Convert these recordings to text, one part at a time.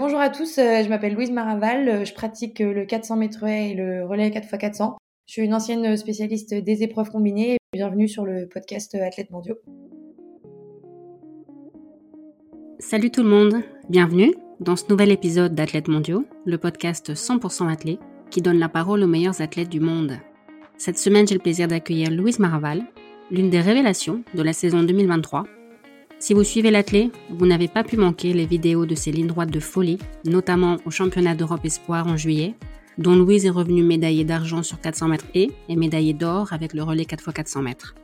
bonjour à tous, euh, je m'appelle Louise Maraval, euh, je pratique euh, le 400 mètres et le relais 4x400. Je suis une ancienne spécialiste des épreuves combinées. Bienvenue sur le podcast Athlètes mondiaux. Salut tout le monde, bienvenue dans ce nouvel épisode d'Athlètes mondiaux, le podcast 100% athlète qui donne la parole aux meilleurs athlètes du monde. Cette semaine, j'ai le plaisir d'accueillir Louise Maraval, l'une des révélations de la saison 2023 si vous suivez l'athlète, vous n'avez pas pu manquer les vidéos de ces lignes droites de folie, notamment au championnat d'Europe Espoir en juillet, dont Louise est revenue médaillée d'argent sur 400 mètres et, et médaillée d'or avec le relais 4x400 mètres.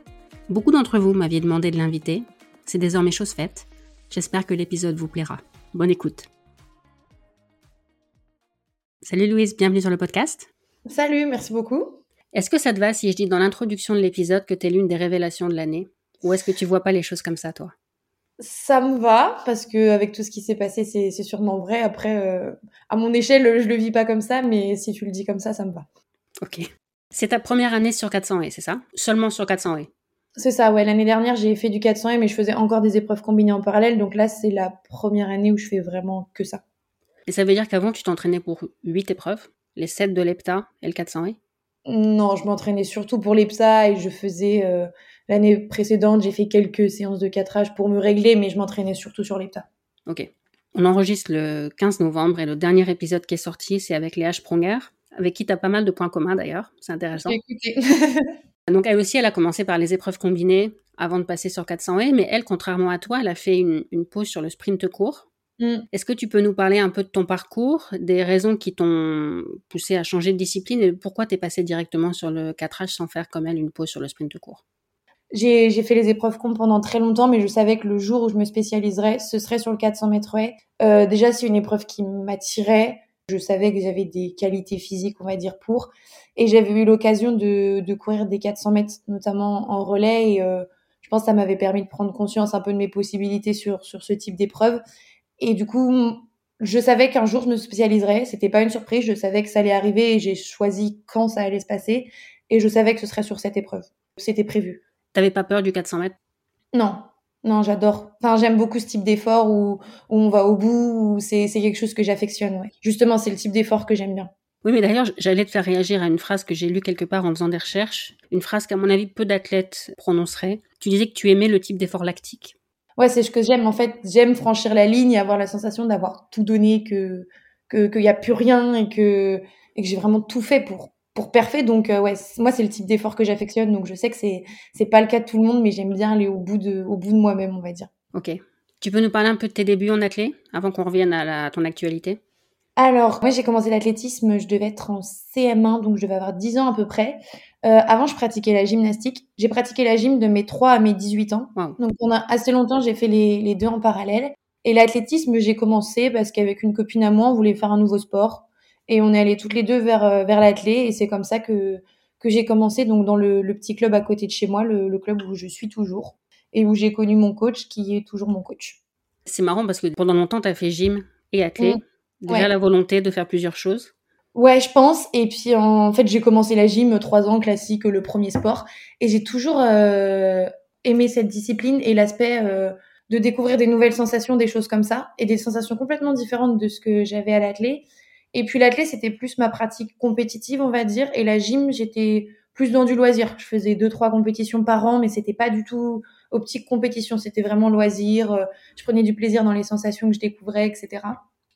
Beaucoup d'entre vous m'aviez demandé de l'inviter. C'est désormais chose faite. J'espère que l'épisode vous plaira. Bonne écoute. Salut Louise, bienvenue sur le podcast. Salut, merci beaucoup. Est-ce que ça te va si je dis dans l'introduction de l'épisode que tu es l'une des révélations de l'année? Ou est-ce que tu vois pas les choses comme ça, toi? Ça me va parce que avec tout ce qui s'est passé, c'est sûrement vrai. Après, euh, à mon échelle, je le vis pas comme ça, mais si tu le dis comme ça, ça me va. Ok. C'est ta première année sur 400 et c'est ça? Seulement sur 400 et C'est ça, ouais. L'année dernière, j'ai fait du 400 et mais je faisais encore des épreuves combinées en parallèle. Donc là, c'est la première année où je fais vraiment que ça. Et ça veut dire qu'avant, tu t'entraînais pour 8 épreuves? Les 7 de l'EPTA et le 400 et Non, je m'entraînais surtout pour l'EPTA et je faisais... Euh, L'année précédente, j'ai fait quelques séances de catrage pour me régler, mais je m'entraînais surtout sur l'EPTA. Ok. On enregistre le 15 novembre et le dernier épisode qui est sorti, c'est avec Léa Spronger, avec qui tu as pas mal de points communs d'ailleurs. C'est intéressant. Donc elle aussi, elle a commencé par les épreuves combinées avant de passer sur 400 et, mais elle, contrairement à toi, elle a fait une, pause sur le sprint court. Mm. Est-ce que tu peux nous parler un peu de ton parcours, des raisons qui t'ont poussé à changer de discipline et pourquoi tu es passé directement sur le catrage sans faire comme elle une pause sur le sprint court? J'ai fait les épreuves com pendant très longtemps, mais je savais que le jour où je me spécialiserais, ce serait sur le 400 mètres way. Euh, déjà, c'est une épreuve qui m'attirait. Je savais que j'avais des qualités physiques, on va dire, pour. Et j'avais eu l'occasion de, de, courir des 400 mètres, notamment en relais. Et euh, je pense que ça m'avait permis de prendre conscience un peu de mes possibilités sur, sur ce type d'épreuve. Et du coup, je savais qu'un jour je me spécialiserais. C'était pas une surprise. Je savais que ça allait arriver et j'ai choisi quand ça allait se passer. Et je savais que ce serait sur cette épreuve. C'était prévu. T'avais pas peur du 400 mètres? Non, non, j'adore. Enfin, j'aime beaucoup ce type d'effort où, on va au bout, où c'est quelque chose que j'affectionne. Ouais. Justement, c'est le type d'effort que j'aime bien. Oui, mais d'ailleurs, j'allais te faire réagir à une phrase que j'ai lue quelque part en faisant des recherches, une phrase qu'à mon avis peu d'athlètes prononceraient. Tu disais que tu aimais le type d'effort lactique. Ouais, c'est ce que j'aime. En fait, j'aime franchir la ligne et avoir la sensation d'avoir tout donné, que qu'il n'y a plus rien et que, et que j'ai vraiment tout fait pour, pour parfait. Donc, euh, ouais, moi, c'est le type d'effort que j'affectionne. Donc, je sais que c'est, c'est pas le cas de tout le monde, mais j'aime bien aller au bout de, au bout de moi-même, on va dire. Ok. Tu peux nous parler un peu de tes débuts en athlète avant qu'on revienne à, ton actualité? Alors, moi, j'ai commencé l'athlétisme, je devais être en CM1, donc je devais avoir 10 ans à peu près. Euh, avant, je pratiquais la gymnastique. J'ai pratiqué la gym de mes 3 à mes 18 ans. Donc, pendant assez longtemps, j'ai fait les, les deux en parallèle. Et l'athlétisme, j'ai commencé parce qu'avec une copine à moi, on voulait faire un nouveau sport. Et on est allés toutes les deux vers, euh, vers l'athlé et c'est comme ça que, que j'ai commencé donc dans le, le, petit club à côté de chez moi, le, le club où je suis toujours et où j'ai connu mon coach qui est toujours mon coach. C'est marrant parce que pendant longtemps, tu as fait gym et athlé. Mmh. Déjà la volonté de faire plusieurs choses. Ouais, je pense. Et puis en fait, j'ai commencé la gym trois ans classique, le premier sport, et j'ai toujours euh, aimé cette discipline et l'aspect euh, de découvrir des nouvelles sensations, des choses comme ça, et des sensations complètement différentes de ce que j'avais à l'athlé. Et puis l'athlète, c'était plus ma pratique compétitive, on va dire. Et la gym, j'étais plus dans du loisir. Je faisais deux, trois compétitions par an, mais c'était pas du tout optique compétition. C'était vraiment loisir. Euh, je prenais du plaisir dans les sensations que je découvrais, etc.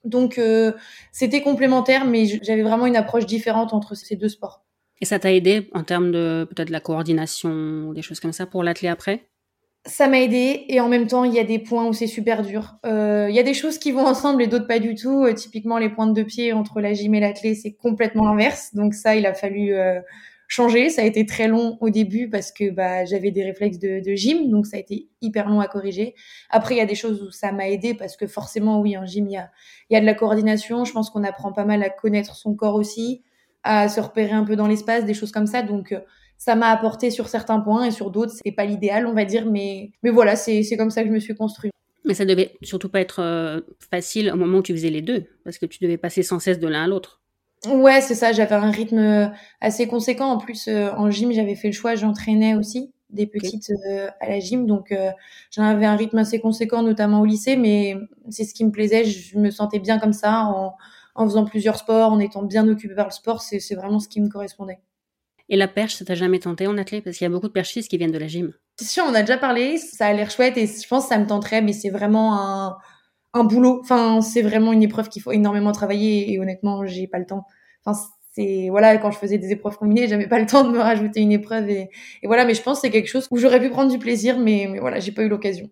Donc, euh, c'était complémentaire, mais j'avais vraiment une approche différente entre ces deux sports. Et ça t'a aidé en termes de peut-être la coordination, des choses comme ça pour l'athlète après? Ça m'a aidé et en même temps il y a des points où c'est super dur. Euh, il y a des choses qui vont ensemble et d'autres pas du tout. Euh, typiquement les pointes de pied entre la gym et la clé c'est complètement l'inverse. Donc ça il a fallu euh, changer. Ça a été très long au début parce que bah, j'avais des réflexes de, de, gym donc ça a été hyper long à corriger. Après il y a des choses où ça m'a aidé parce que forcément oui en gym il y a, il y a de la coordination. Je pense qu'on apprend pas mal à connaître son corps aussi, à se repérer un peu dans l'espace, des choses comme ça. Donc ça m'a apporté sur certains points et sur d'autres, c'est pas l'idéal, on va dire, mais, mais voilà, c'est comme ça que je me suis construit. Mais ça devait surtout pas être euh, facile au moment où tu faisais les deux, parce que tu devais passer sans cesse de l'un à l'autre. Ouais, c'est ça, j'avais un rythme assez conséquent. En plus, euh, en gym, j'avais fait le choix, j'entraînais aussi. des petites à la gym. Donc, j'avais un rythme assez conséquent, notamment au lycée, mais c'est ce qui me plaisait. Je me sentais bien comme ça, en, en faisant plusieurs sports, en étant bien occupée par le sport. C'est vraiment ce qui me correspondait. Et la perche, ça t'a jamais tenté en athlète Parce qu'il y a beaucoup de perchistes qui viennent de la gym. C'est sûr, on a déjà parlé, ça a l'air chouette et je pense que ça me tenterait, mais c'est vraiment un, un boulot. Enfin, c'est vraiment une épreuve qu'il faut énormément travailler et, honnêtement, j'ai pas le temps. Enfin, c'est voilà, quand je faisais des épreuves combinées, j'avais pas le temps de me rajouter une épreuve et, et voilà. Mais je pense que c'est quelque chose où j'aurais pu prendre du plaisir, mais, mais voilà, j'ai pas eu l'occasion.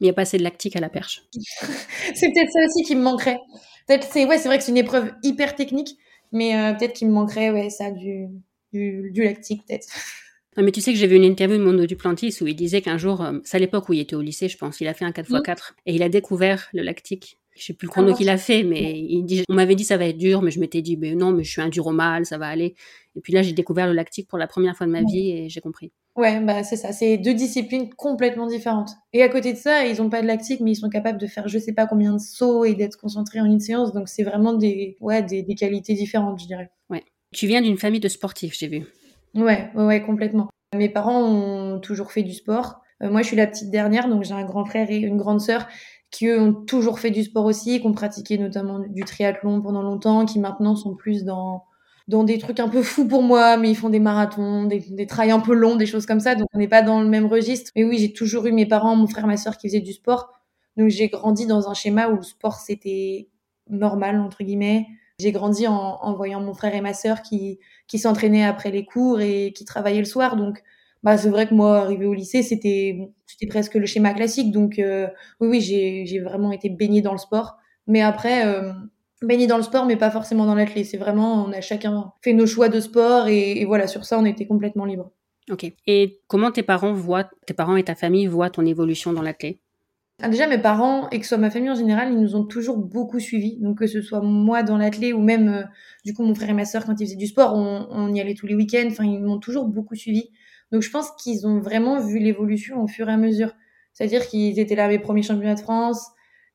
Il n'y a pas assez de lactique à la perche. c'est peut-être ça aussi qui me manquerait. Peut-être c'est ouais, c'est vrai que c'est une épreuve hyper technique, mais euh, peut-être qu'il me manquerait ouais ça du du, du lactique peut-être. mais tu sais que j'ai vu une interview de Mondo Duplantis où il disait qu'un jour, euh, c'est à l'époque où il était au lycée, je pense, il a fait un 4x4 et il a découvert le lactique. Je sais plus le chrono ah, qu'il a fait, mais il dit, on m'avait dit ça va être dur, mais je m'étais dit, mais non, mais je suis un dur au mal, ça va aller. Et puis là, j'ai découvert le lactique pour la première fois de ma vie et j'ai compris. Ouais, bah c'est ça, c'est deux disciplines complètement différentes. Et à côté de ça, ils ont pas de lactique, mais ils sont capables de faire je sais pas combien de sauts et d'être concentrés en une séance, donc c'est vraiment des, ouais, des, des qualités différentes, je dirais. Ouais. Tu viens d'une famille de sportifs, j'ai vu. Ouais, ouais, complètement. Mes parents ont toujours fait du sport. Euh, moi, je suis la petite dernière, donc j'ai un grand frère et une grande sœur qui eux ont toujours fait du sport aussi, qui ont pratiqué notamment du triathlon pendant longtemps, qui maintenant sont plus dans dans des trucs un peu fous pour moi, mais ils font des marathons, des, des trails un peu longs, des choses comme ça, donc on n'est pas dans le même registre. Mais oui, j'ai toujours eu mes parents, mon frère, ma sœur qui faisaient du sport, donc j'ai grandi dans un schéma où le sport c'était normal entre guillemets. J'ai grandi en, voyant mon frère et ma sœur qui, qui s'entraînaient après les cours et qui travaillaient le soir. Donc, bah, c'est vrai que moi, arrivé au lycée, c'était, c'était presque le schéma classique. Donc, euh, oui, oui, j'ai, vraiment été baignée dans le sport. Mais après, euh, baignée dans le sport, mais pas forcément dans l'athlète. C'est vraiment, on a chacun fait nos choix de sport et, voilà, sur ça, on était complètement libre. Ok. Et comment tes parents voient, tes parents et ta famille voient ton évolution dans l'athlète déjà, mes parents et que ce soit ma famille en général, ils nous ont toujours beaucoup suivis. Donc, que ce soit moi dans l'athlé ou même, euh, du coup, mon frère et ma sœur, quand ils faisaient du sport, on, on y allait tous les week-ends. Enfin, ils m'ont toujours beaucoup suivi. Donc, je pense qu'ils ont vraiment vu l'évolution au fur et à mesure. C'est-à-dire qu'ils étaient là à mes premiers championnats de France.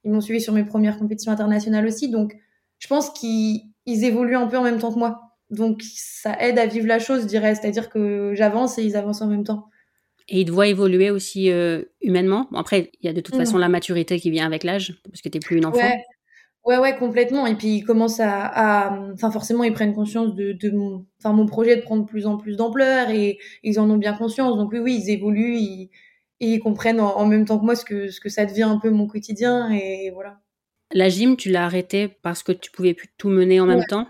Ils m'ont suivi sur mes premières compétitions internationales aussi. Donc, je pense qu'ils évoluent un peu en même temps que moi. Donc, ça aide à vivre la chose, je dirais. C'est-à-dire que j'avance et ils avancent en même temps. Et il te voit évoluer aussi euh, humainement. Bon, après, il y a de toute façon la maturité qui vient avec l'âge, parce que tu n'es plus une enfant. Ouais. ouais, ouais, complètement. Et puis, ils commencent à. Enfin, forcément, ils prennent conscience de, de mon... Projet de prendre de plus en plus d'ampleur et ils en ont bien conscience. Donc, oui, oui, ils évoluent ils... et ils comprennent en, même temps que moi ce que, ce que ça devient un peu mon quotidien. Et voilà. La gym, tu l'as arrêté parce que tu pouvais plus tout mener en même temps?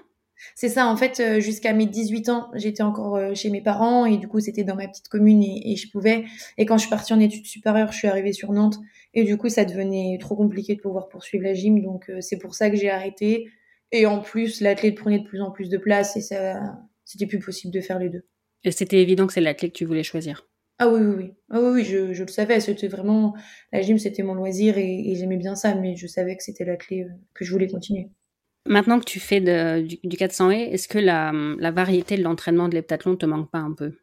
C'est ça, en fait, euh, jusqu'à mes 18 ans, j'étais encore euh, chez mes parents et du coup, c'était dans ma petite commune et, je pouvais. Et quand je suis partie en études supérieures, je suis arrivée sur Nantes et du coup, ça devenait trop compliqué de pouvoir poursuivre la gym. Donc, euh, c'est pour ça que j'ai arrêté. Et en plus, l'athlète prenait de plus en plus de place et ça, c'était plus possible de faire les deux. Et c'était évident que c'est l'athlète que tu voulais choisir ah oui, oui, oui. Ah oui, oui je, je le savais. C'était vraiment la gym, c'était mon loisir et, et j'aimais bien ça, mais je savais que c'était la clé que je voulais continuer. Maintenant que tu fais du, 400 et, est-ce que la, variété de l'entraînement de l'heptathlon te manque pas un peu?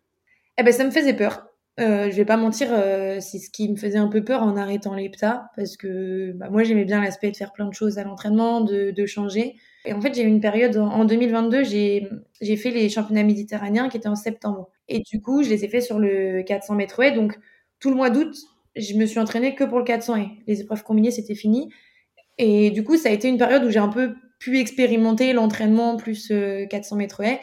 Eh ben, ça me faisait peur. Euh, je vais pas mentir, euh, c'est ce qui me faisait un peu peur en arrêtant l'hepta, parce que bah, moi j'aimais bien l'aspect de faire plein de choses à l'entraînement, de, de, changer. Et en fait, j'ai eu une période en, 2022, j'ai fait les championnats méditerranéens qui étaient en septembre. Et du coup, je les ai fait sur le 400 mètres haies. Donc, tout le mois d'août, je me suis entraînée que pour le 400 haies. Les épreuves combinées, c'était fini. Et du coup, ça a été une période où j'ai un peu pu expérimenter l'entraînement plus 400 euh, mètres haies.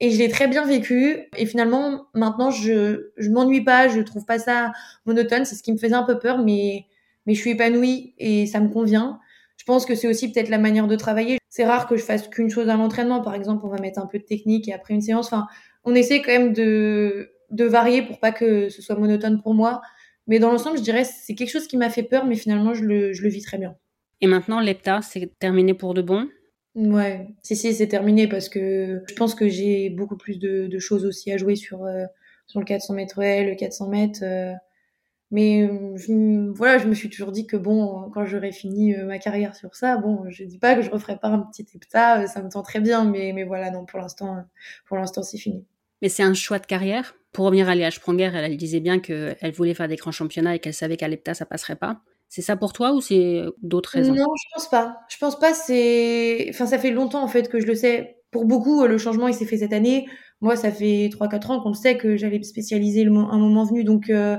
Et je l'ai très bien vécu. Et finalement, maintenant, je je m'ennuie pas, je trouve pas ça monotone. C'est ce qui me faisait un peu peur, mais mais je suis épanouie et ça me convient. Je pense que c'est aussi peut-être la manière de travailler. C'est rare que je fasse qu'une chose à l'entraînement. Par exemple, on va mettre un peu de technique et après une séance. Enfin, on essaie quand même de de varier pour pas que ce soit monotone pour moi. Mais dans l'ensemble, je dirais c'est quelque chose qui m'a fait peur, mais finalement, je le, je le vis très bien. Et maintenant, l'EPTA, c'est terminé pour de bon? Ouais, si, si, c'est terminé parce que je pense que j'ai beaucoup plus de, de, choses aussi à jouer sur, euh, sur le 400 mètres L, le 400 mètres. Euh. mais euh, je, voilà, je me suis toujours dit que bon, quand j'aurais fini ma carrière sur ça, bon, je dis pas que je referai pas un petit hepta, ça me tend très bien, mais, mais voilà, non, pour l'instant, pour l'instant, c'est fini. Mais c'est un choix de carrière? Pour revenir à Léa Spronger, elle, elle disait bien qu'elle voulait faire des grands championnats et qu'elle savait qu'à l'hepta, ça passerait pas. C'est ça pour toi ou c'est d'autres raisons? Non, je pense pas. Je pense pas. C'est, enfin, ça fait longtemps en fait que je le sais. Pour beaucoup, le changement il s'est fait cette année. Moi, ça fait 3-4 ans qu'on le sait que j'allais me spécialiser le un moment venu. Donc, euh,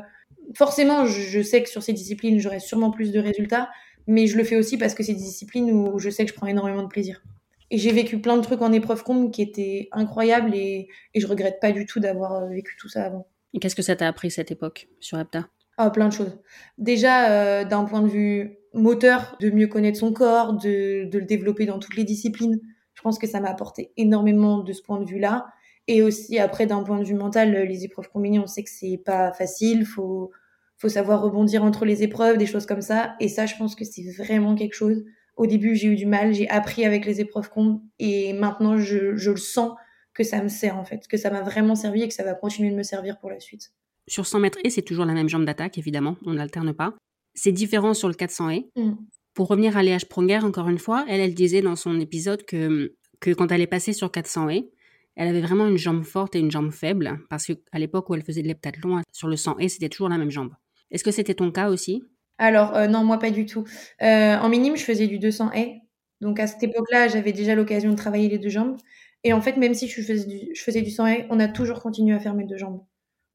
forcément, je, sais que sur ces disciplines, j'aurai sûrement plus de résultats. Mais je le fais aussi parce que c'est des disciplines où je sais que je prends énormément de plaisir. Et j'ai vécu plein de trucs en épreuve combe qui étaient incroyables et, et je regrette pas du tout d'avoir euh, vécu tout ça avant. Et qu'est-ce que ça t'a appris cette époque sur Apta? Ah, plein de choses. Déjà, euh, d'un point de vue moteur, de mieux connaître son corps, de, de, le développer dans toutes les disciplines. Je pense que ça m'a apporté énormément de ce point de vue-là. Et aussi, après, d'un point de vue mental, les épreuves combinées, on sait que c'est pas facile. Faut, faut savoir rebondir entre les épreuves, des choses comme ça. Et ça, je pense que c'est vraiment quelque chose au début, j'ai eu du mal, j'ai appris avec les épreuves comptes et maintenant, je, je le sens que ça me sert en fait, que ça m'a vraiment servi et que ça va continuer de me servir pour la suite. Sur 100 mètres et c'est toujours la même jambe d'attaque, évidemment, on n'alterne pas. C'est différent sur le 400 et. Mm. Pour revenir à Léa Spronger, encore une fois, elle, elle disait dans son épisode que, que quand elle est passée sur 400 et, elle avait vraiment une jambe forte et une jambe faible, parce qu'à l'époque où elle faisait de l'heptathlon, sur le 100 et, c'était toujours la même jambe. Est-ce que c'était ton cas aussi? Alors, euh, non, moi, pas du tout. Euh, en minime, je faisais du 200 haies. Donc, à cette époque-là, j'avais déjà l'occasion de travailler les deux jambes. Et en fait, même si je faisais du, je faisais du 100 haies, on a toujours continué à faire mes deux jambes.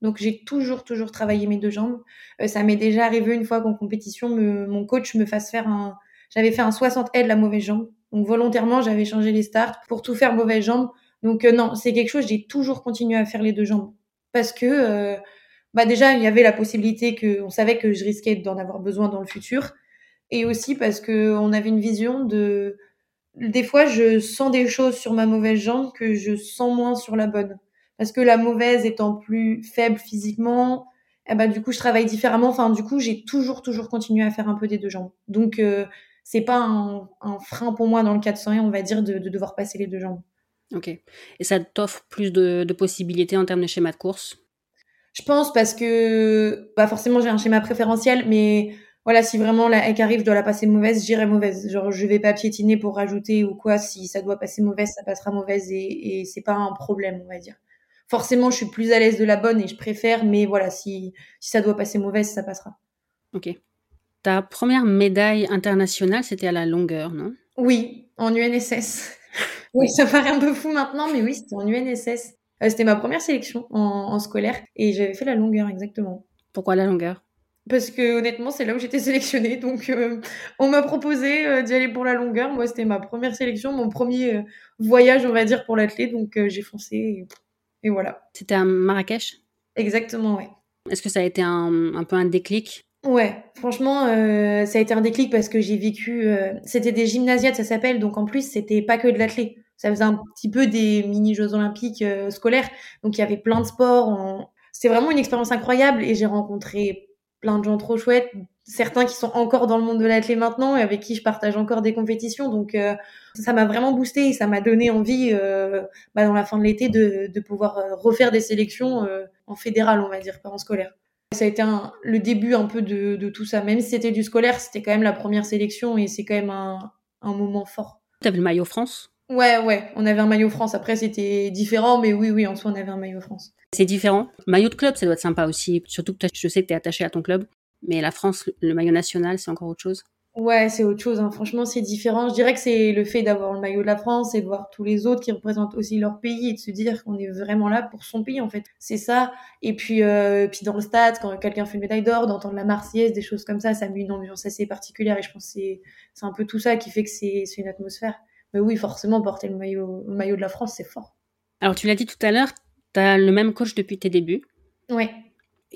Donc, j'ai toujours, toujours travaillé mes deux jambes. Euh, ça m'est déjà arrivé une fois qu'en compétition, mon coach me fasse faire un. J'avais fait un 60 haies de la mauvaise jambe. Donc, volontairement, j'avais changé les starts pour tout faire mauvaise jambe. Donc, non, c'est quelque chose, j'ai toujours continué à faire les deux jambes. Parce que bah déjà il y avait la possibilité que on savait que je risquais d'en avoir besoin dans le futur et aussi parce que on avait une vision de des fois je sens des choses sur ma mauvaise jambe que je sens moins sur la bonne parce que la mauvaise étant plus faible physiquement eh ben du coup je travaille différemment enfin du coup j'ai toujours toujours continué à faire un peu des deux jambes donc euh, c'est pas un, un, frein pour moi dans le 400 on va dire de, de devoir passer les deux jambes ok et ça t'offre plus de, de possibilités en termes de schéma de course? Je pense parce que bah forcément j'ai un schéma préférentiel, mais voilà, si vraiment la hack arrive, je dois la passer mauvaise, j'irai mauvaise. Genre, je vais pas piétiner pour rajouter ou quoi. Si ça doit passer mauvaise, ça passera mauvaise et, et c'est pas un problème, on va dire. Forcément, je suis plus à l'aise de la bonne et je préfère, mais voilà, si, si ça doit passer mauvaise, ça passera. Ok. Ta première médaille internationale, c'était à la longueur, non? Oui, en UNSS. oui, ça paraît un peu fou maintenant, mais oui, c'était en UNSS. Euh, c'était ma première sélection en, scolaire et j'avais fait la longueur exactement. Pourquoi la longueur? Parce que honnêtement, c'est là où j'étais sélectionnée. Donc, euh, on m'a proposé euh, d'y aller pour la longueur. Moi, c'était ma première sélection, mon premier voyage, on va dire, pour l'athlète. Donc, j'ai foncé et, voilà. C'était à Marrakech? Exactement, ouais. Est-ce que ça a été un, un peu un déclic? Ouais, franchement, ça a été un déclic parce que j'ai vécu. c'était des gymnasiades, ça s'appelle. Donc, en plus, c'était pas que de l'athlète ça faisait un petit peu des mini Jeux Olympiques euh, scolaires. Donc il y avait plein de sports. C'était vraiment une expérience incroyable et j'ai rencontré plein de gens trop chouettes, certains qui sont encore dans le monde de l'athlète maintenant et avec qui je partage encore des compétitions. Donc euh, ça m'a vraiment boosté et ça m'a donné envie euh, bah, dans la fin de l'été de, de, pouvoir refaire des sélections en fédéral, on va dire, pas en scolaire. Ça a été un, le début un peu de, de tout ça. Même si c'était du scolaire, c'était quand même la première sélection et c'est quand même un, un moment fort. Tu avais le maillot France? Ouais, ouais, on avait un maillot France. Après, c'était différent, mais oui, oui, en soi, on avait un maillot France. C'est différent. Maillot de club, ça doit être sympa aussi. Surtout que je sais que tu es attaché à ton club. Mais la France, le maillot national, c'est encore autre chose. Ouais, c'est autre chose. Hein. Franchement, c'est différent. Je dirais que c'est le fait d'avoir le maillot de la France et de voir tous les autres qui représentent aussi leur pays et de se dire qu'on est vraiment là pour son pays, en fait. C'est ça. Et puis, euh, puis dans le stade, quand quelqu'un fait une médaille d'or, d'entendre la Marseillaise, des choses comme ça, ça met une ambiance assez particulière. Et je pense que c'est un peu tout ça qui fait que c'est une atmosphère. Mais oui, forcément, porter le maillot, le maillot de la France, c'est fort. Alors, tu l'as dit tout à l'heure, tu as le même coach depuis tes débuts. Oui.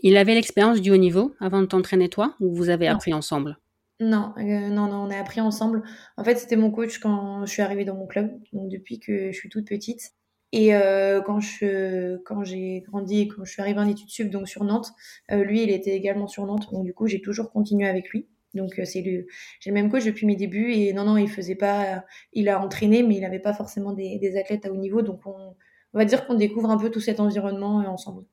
Il avait l'expérience du haut niveau avant de t'entraîner toi ou vous avez appris ensemble? Non, euh, non, non, on a appris ensemble. En fait, c'était mon coach quand je suis arrivée dans mon club, donc depuis que je suis toute petite. Et euh, quand je quand j'ai grandi et quand je suis arrivée en études sup, donc sur Nantes, euh, lui, il était également sur Nantes, donc du coup, j'ai toujours continué avec lui. Donc c'est le j'ai le même coach depuis mes débuts et non non il faisait pas il a entraîné mais il n'avait pas forcément des, des, athlètes à haut niveau donc on, on va dire qu'on découvre un peu tout cet environnement ensemble.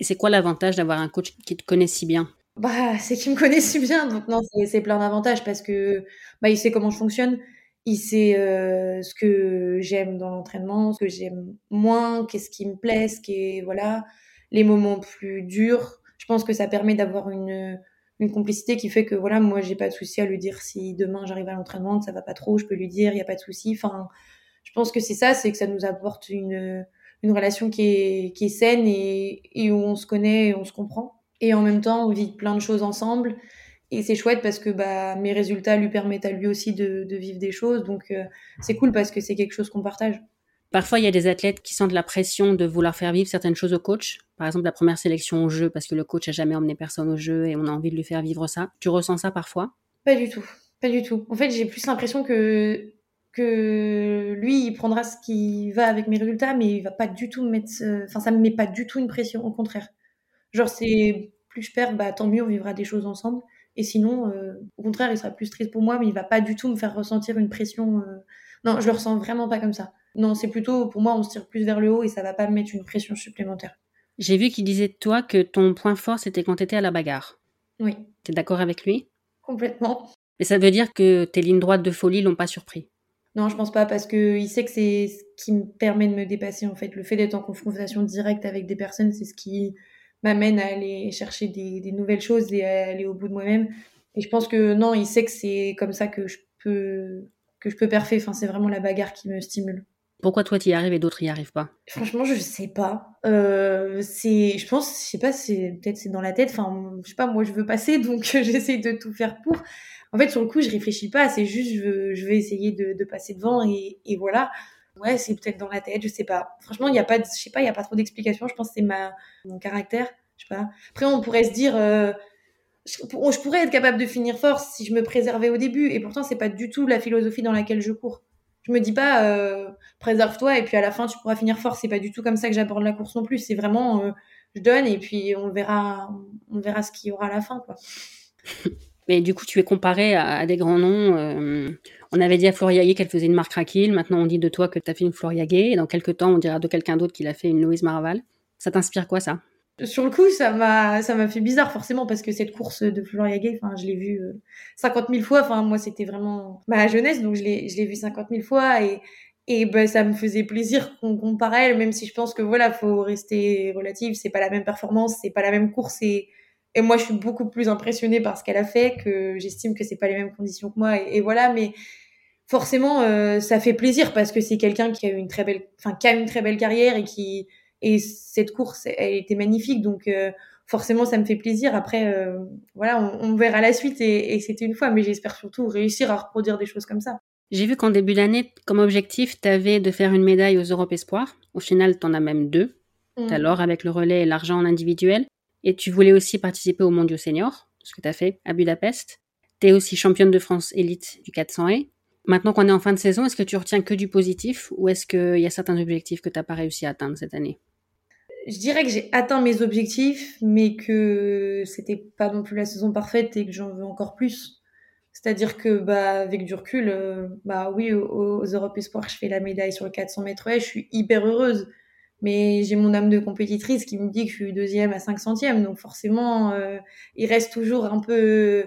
Et c'est quoi l'avantage d'avoir un coach qui te connaît si bien? Bah c'est qu'il me connaît si bien. Donc non c'est plein d'avantages parce que bah il sait comment je fonctionne, il sait euh, ce que j'aime dans l'entraînement, ce que j'aime moins, qu'est-ce qui me plaît, ce qui est voilà les moments plus durs. Je pense que ça permet d'avoir une une complicité qui fait que voilà moi j'ai pas de souci à lui dire si demain j'arrive à l'entraînement que ça va pas trop je peux lui dire il y a pas de souci. Enfin je pense que c'est ça c'est que ça nous apporte une une relation qui est, qui est saine et, et où on se connaît et on se comprend. Et en même temps, on vit plein de choses ensemble. Et c'est chouette parce que bah, mes résultats lui permettent à lui aussi de, de vivre des choses. Donc euh, c'est cool parce que c'est quelque chose qu'on partage. Parfois, il y a des athlètes qui sentent la pression de vouloir faire vivre certaines choses au coach. Par exemple, la première sélection au jeu parce que le coach a jamais emmené personne au jeu et on a envie de lui faire vivre ça. Tu ressens ça parfois? Pas du tout. Pas du tout. En fait, j'ai plus l'impression que que lui, il prendra ce qui va avec mes résultats, mais il va pas du tout me mettre. Enfin, ça me met pas du tout une pression. Au contraire. Genre, c'est plus je perds, bah tant mieux, on vivra des choses ensemble. Et sinon, euh, au contraire, il sera plus triste pour moi, mais il va pas du tout me faire ressentir une pression. Euh. Non, je le ressens vraiment pas comme ça. Non, c'est plutôt, pour moi, on se tire plus vers le haut et ça va pas me mettre une pression supplémentaire. J'ai vu qu'il disait de toi que ton point fort, c'était quand t'étais à la bagarre. Oui. T'es d'accord avec lui? Complètement. Et ça veut dire que tes lignes droites de folie l'ont pas surpris? Non, je pense pas, parce qu'il sait que c'est ce qui me permet de me dépasser, en fait. Le fait d'être en confrontation directe avec des personnes, c'est ce qui m'amène à aller chercher des, nouvelles choses et à aller au bout de moi-même. Et je pense que non, il sait que c'est comme ça que je peux que je peux perfer. Enfin, c'est vraiment la bagarre qui me stimule. Pourquoi toi tu y arrives et d'autres y arrivent pas? Franchement, je sais pas. Euh, c'est, je pense, je sais pas, c'est peut-être c'est dans la tête. Enfin, je sais pas. Moi, je veux passer, donc j'essaie de tout faire pour. En fait, sur le coup, je réfléchis pas. C'est juste, je veux, je vais essayer de, passer devant et, et voilà. Ouais, c'est peut-être dans la tête, je sais pas. Franchement, il y a pas, je sais pas, il y a pas trop d'explications. Je pense que c'est ma mon caractère. Je sais pas. Après, on pourrait se dire, euh, je, je, pourrais être capable de finir fort si je me préservais au début. Et pourtant, c'est pas du tout la philosophie dans laquelle je cours. Je me dis pas, euh, préserve-toi et puis à la fin tu pourras finir fort. C'est pas du tout comme ça que j'aborde la course non plus. C'est vraiment, euh, je donne et puis on verra, on verra ce qu'il y aura à la fin. Mais du coup, tu es comparé à, des grands noms. Euh, on avait dit à Floriaguet qu'elle faisait une Marc Raquil. Maintenant, on dit de toi que tu as fait une Floriaguet. Et dans quelques temps, on dira de quelqu'un d'autre qu'il a fait une Louise Maraval. Ça t'inspire quoi, ça? Sur le coup, ça m'a, ça m'a fait bizarre forcément parce que cette course de Floriaguet, enfin, je l'ai vue 50 euh, 000 fois. Enfin, moi, c'était vraiment ma jeunesse, donc je l'ai, je l'ai vue 50 000 fois et et ben ça me faisait plaisir qu'on compare elle, même si je pense que voilà, faut rester relative. C'est pas la même performance, c'est pas la même course et et moi, je suis beaucoup plus impressionnée par ce qu'elle a fait, que j'estime que c'est pas les mêmes conditions que moi. Et, voilà, mais forcément, euh, ça fait plaisir parce que c'est quelqu'un qui a une très belle, enfin, qui a une très belle carrière et qui, et cette course, elle était magnifique. Donc, euh, forcément, ça me fait plaisir. Après, euh, voilà, on, on, verra la suite et, et c'était une fois, mais j'espère surtout réussir à reproduire des choses comme ça. J'ai vu qu'en début d'année, comme objectif, tu avais de faire une médaille aux Europes Espoirs. Au final, tu en as même deux. Mmh. Alors, avec le relais et l'argent en individuel. Et tu voulais aussi participer au Mondiaux Senior, ce que tu as fait à Budapest. Tu es aussi championne de France élite du 400 et. Maintenant qu'on est en fin de saison, est-ce que tu retiens que du positif ou est-ce qu'il y a certains objectifs que tu n'as pas réussi à atteindre cette année? Je dirais que j'ai atteint mes objectifs, mais que c'était pas non plus la saison parfaite et que j'en veux encore plus. C'est-à-dire que, bah, avec du recul, euh, bah oui, aux, aux Europes Espoirs, je fais la médaille sur le 400 mètres. Et je suis hyper heureuse mais j'ai mon âme de compétitrice qui me dit que je suis deuxième à 5 centièmes donc forcément euh, il reste toujours un peu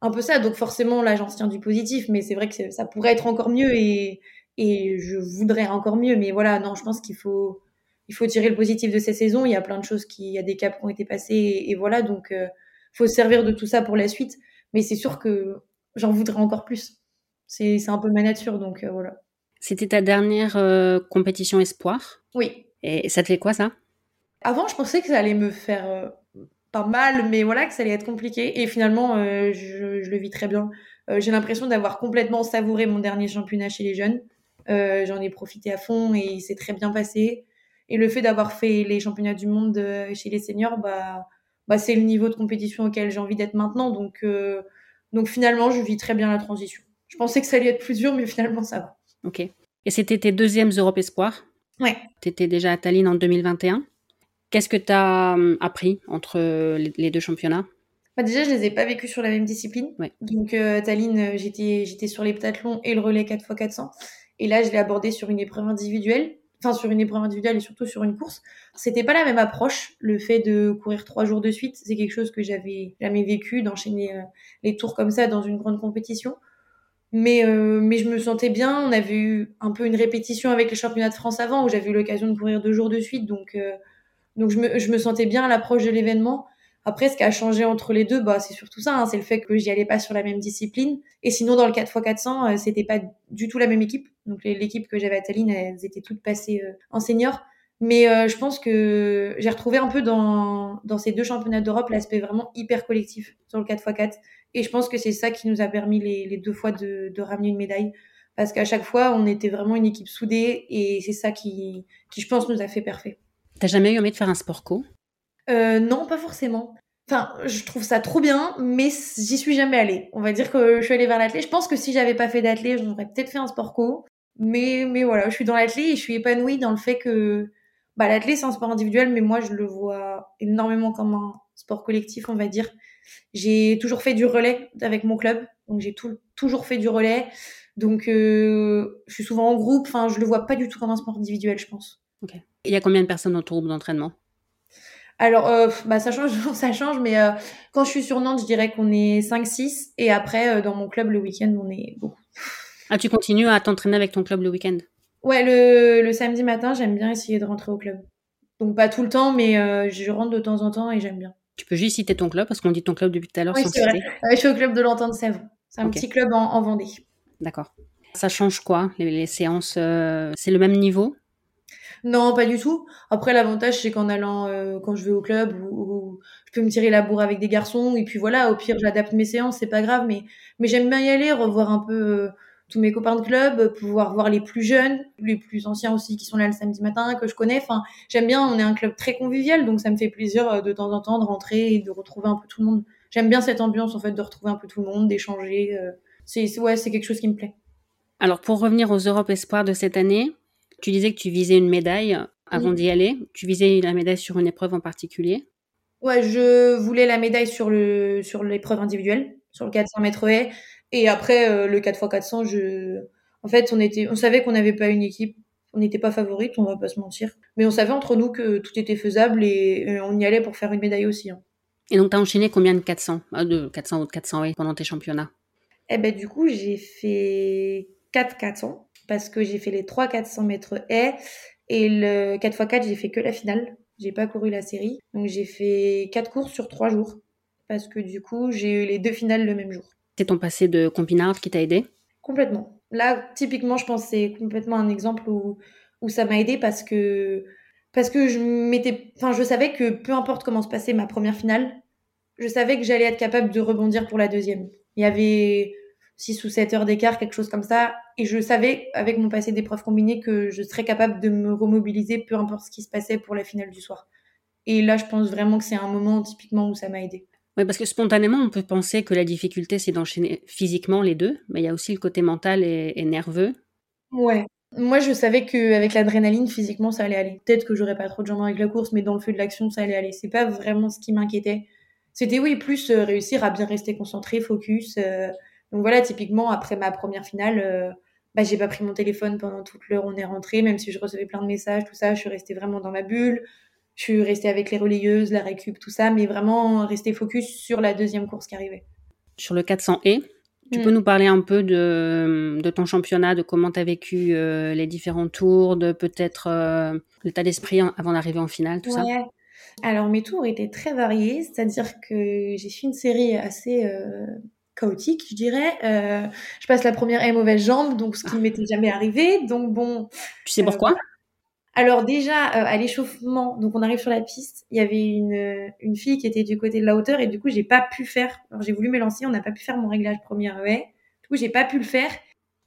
un peu ça. Donc forcément là j'en tiens du positif mais c'est vrai que ça pourrait être encore mieux et et je voudrais encore mieux. Mais voilà non je pense qu'il faut il faut tirer le positif de ces saisons. Il y a plein de choses qui il y a des caps qui ont été passés et, voilà. Donc euh, faut se servir de tout ça pour la suite. Mais c'est sûr que j'en voudrais encore plus. C'est un peu ma nature. Donc euh, voilà. C'était ta dernière euh, compétition espoir. Oui. Et ça te fait quoi ça? Avant, je pensais que ça allait me faire euh, pas mal, mais voilà, que ça allait être compliqué. Et finalement, je, je, le vis très bien. J'ai l'impression d'avoir complètement savouré mon dernier championnat chez les jeunes. J'en ai profité à fond et c'est très bien passé. Et le fait d'avoir fait les championnats du monde euh, chez les seniors, bah, bah c'est le niveau de compétition auquel j'ai envie d'être maintenant. Donc, euh, donc finalement, je vis très bien la transition. Je pensais que ça allait être plus dur, mais finalement, ça va. Ok. Et c'était tes deuxièmes Europe Espoir Ouais. Tu étais déjà à Tallinn en 2021. Qu'est-ce que tu as hum, appris entre les deux championnats? Bah Déjà, je les ai pas vécus sur la même discipline. Ouais. Donc, euh, Tallinn, euh, j'étais, j'étais sur les pentathlons et le relais 4x400. Et là, je l'ai abordé sur une épreuve individuelle. Sur une épreuve individuelle et surtout sur une course. C'était pas la même approche. Le fait de courir trois jours de suite, c'est quelque chose que j'avais jamais vécu, d'enchaîner euh, les tours comme ça dans une grande compétition. Mais, euh, mais je me sentais bien. On avait eu un peu une répétition avec les championnats de France avant, où j'avais eu l'occasion de courir deux jours de suite. Donc, euh, donc je, me, je me sentais bien à l'approche de l'événement. Après, ce qui a changé entre les deux, bah, c'est surtout ça. Hein, c'est le fait que j'y allais pas sur la même discipline. Et sinon, dans le 4x400, euh, c'était pas du tout la même équipe. Donc, l'équipe que j'avais à Tallinn, elles étaient toutes passées euh, en senior. Mais euh, je pense que j'ai retrouvé un peu dans, dans ces deux championnats d'Europe l'aspect vraiment hyper collectif sur le 4x4. Et je pense que c'est ça qui nous a permis les, les deux fois de, de, ramener une médaille. Parce qu'à chaque fois, on était vraiment une équipe soudée et c'est ça qui, qui, je pense, nous a fait parfait. T'as jamais eu envie de faire un sport co? Euh, Non, pas forcément. Enfin, je trouve ça trop bien, mais j'y suis jamais allée. On va dire que je suis allée vers l'athlé. Je pense que si j'avais pas fait d'athlé, j'aurais peut-être fait un sport co. Mais, mais voilà, je suis dans l'athlé et je suis épanouie dans le fait que bah, l'athlé, c'est un sport individuel, mais moi, je le vois énormément comme un sport collectif, on va dire. J'ai toujours fait du relais avec mon club, donc j'ai toujours fait du relais. Donc, euh, je suis souvent en groupe. Enfin, je le vois pas du tout comme un sport individuel, je pense. Ok. Il y a combien de personnes dans ton groupe d'entraînement? Alors, euh, bah, ça change, ça change, mais euh, quand je suis sur Nantes, je dirais qu'on est 5-6. Et après, euh, dans mon club, le week-end, on est beaucoup. Ah, tu continues à t'entraîner avec ton club le week-end? Ouais, le, le, samedi matin, j'aime bien essayer de rentrer au club. Donc, pas tout le temps, mais euh, je rentre de temps en temps et j'aime bien. Tu peux juste citer ton club, parce qu'on dit ton club depuis tout à l'heure oui, citer. Vrai. je suis au club de l'Entente Sèvres. C'est un okay. petit club en, en Vendée. D'accord. Ça change quoi, les, les séances euh, C'est le même niveau? Non, pas du tout. Après, l'avantage, c'est qu'en allant, euh, quand je vais au club, ou, je peux me tirer la bourre avec des garçons, et puis voilà, au pire, j'adapte mes séances, c'est pas grave, mais, mais j'aime bien y aller, revoir un peu tous mes copains de club, pouvoir voir les plus jeunes, les plus anciens aussi qui sont là le samedi matin, que je connais. Enfin, j'aime bien, on est un club très convivial, donc ça me fait plaisir euh, de temps en temps de rentrer et de retrouver un peu tout le monde. J'aime bien cette ambiance, en fait, de retrouver un peu tout le monde, d'échanger. Euh, c'est, ouais, c'est quelque chose qui me plaît. Alors, pour revenir aux Europes Espoirs de cette année, tu disais que tu visais une médaille avant oui. d'y aller. Tu visais la médaille sur une épreuve en particulier? Ouais, je voulais la médaille sur le sur l'épreuve individuelle, sur le 400 mètres haies. Et après, euh, le 4x400, je... en fait, on, était... on savait qu'on n'avait pas une équipe, on n'était pas favorite, on va pas se mentir. Mais on savait entre nous que tout était faisable et, et on y allait pour faire une médaille aussi. Hein. Et donc, tu as enchaîné combien de 400 De 400 ou de 400 haies pendant tes championnats? Eh ben, du coup, j'ai fait 4 400 parce que j'ai fait les 3 400 mètres haies et le 4x4, j'ai fait que la finale. J'ai pas couru la série. Donc j'ai fait 4 courses sur 3 jours parce que du coup, j'ai eu les deux finales le même jour. C'est ton passé de compinard qui t'a aidé Complètement. Là, typiquement, je pense que c'est complètement un exemple où, où ça m'a aidé parce que parce que je m'étais enfin je savais que peu importe comment se passait ma première finale, je savais que j'allais être capable de rebondir pour la deuxième. Il y avait 6 ou 7 heures d'écart, quelque chose comme ça. Et je savais, avec mon passé d'épreuves combinées, que je serais capable de me remobiliser, peu importe ce qui se passait pour la finale du soir. Et là, je pense vraiment que c'est un moment typiquement où ça m'a aidé. Oui, parce que spontanément, on peut penser que la difficulté, c'est d'enchaîner physiquement les deux, mais il y a aussi le côté mental et, nerveux. Ouais. Moi, je savais qu'avec l'adrénaline, physiquement, ça allait aller. Peut-être que j'aurais pas trop de jambes avec la course, mais dans le feu de l'action, ça allait aller. C'est pas vraiment ce qui m'inquiétait. C'était, oui, plus euh, réussir à bien rester concentré, focus. Euh, donc voilà, typiquement, après ma première finale, euh, bah, j'ai pas pris mon téléphone pendant toute l'heure, on est rentré, même si je recevais plein de messages, tout ça, je suis restée vraiment dans ma bulle. Je suis restée avec les relayeuses, la récup, tout ça, mais vraiment rester focus sur la deuxième course qui arrivait. Sur le 400 et, tu mmh. peux nous parler un peu de, de ton championnat, de comment tu as vécu euh, les différents tours, de peut-être euh, l'état d'esprit avant d'arriver en finale, tout ouais. ça Alors mes tours étaient très variés, c'est-à-dire que j'ai fait une série assez euh, chaotique, je dirais. Euh, je passe la première et mauvaise jambe, donc ce qui ne m'était jamais arrivé. Donc bon. Tu sais pourquoi? Alors déjà euh, à l'échauffement, donc on arrive sur la piste, il y avait une une fille qui était du côté de la hauteur et du coup j'ai pas pu faire. Alors j'ai voulu me lancer, on n'a pas pu faire mon réglage première haie. Du coup j'ai pas pu le faire.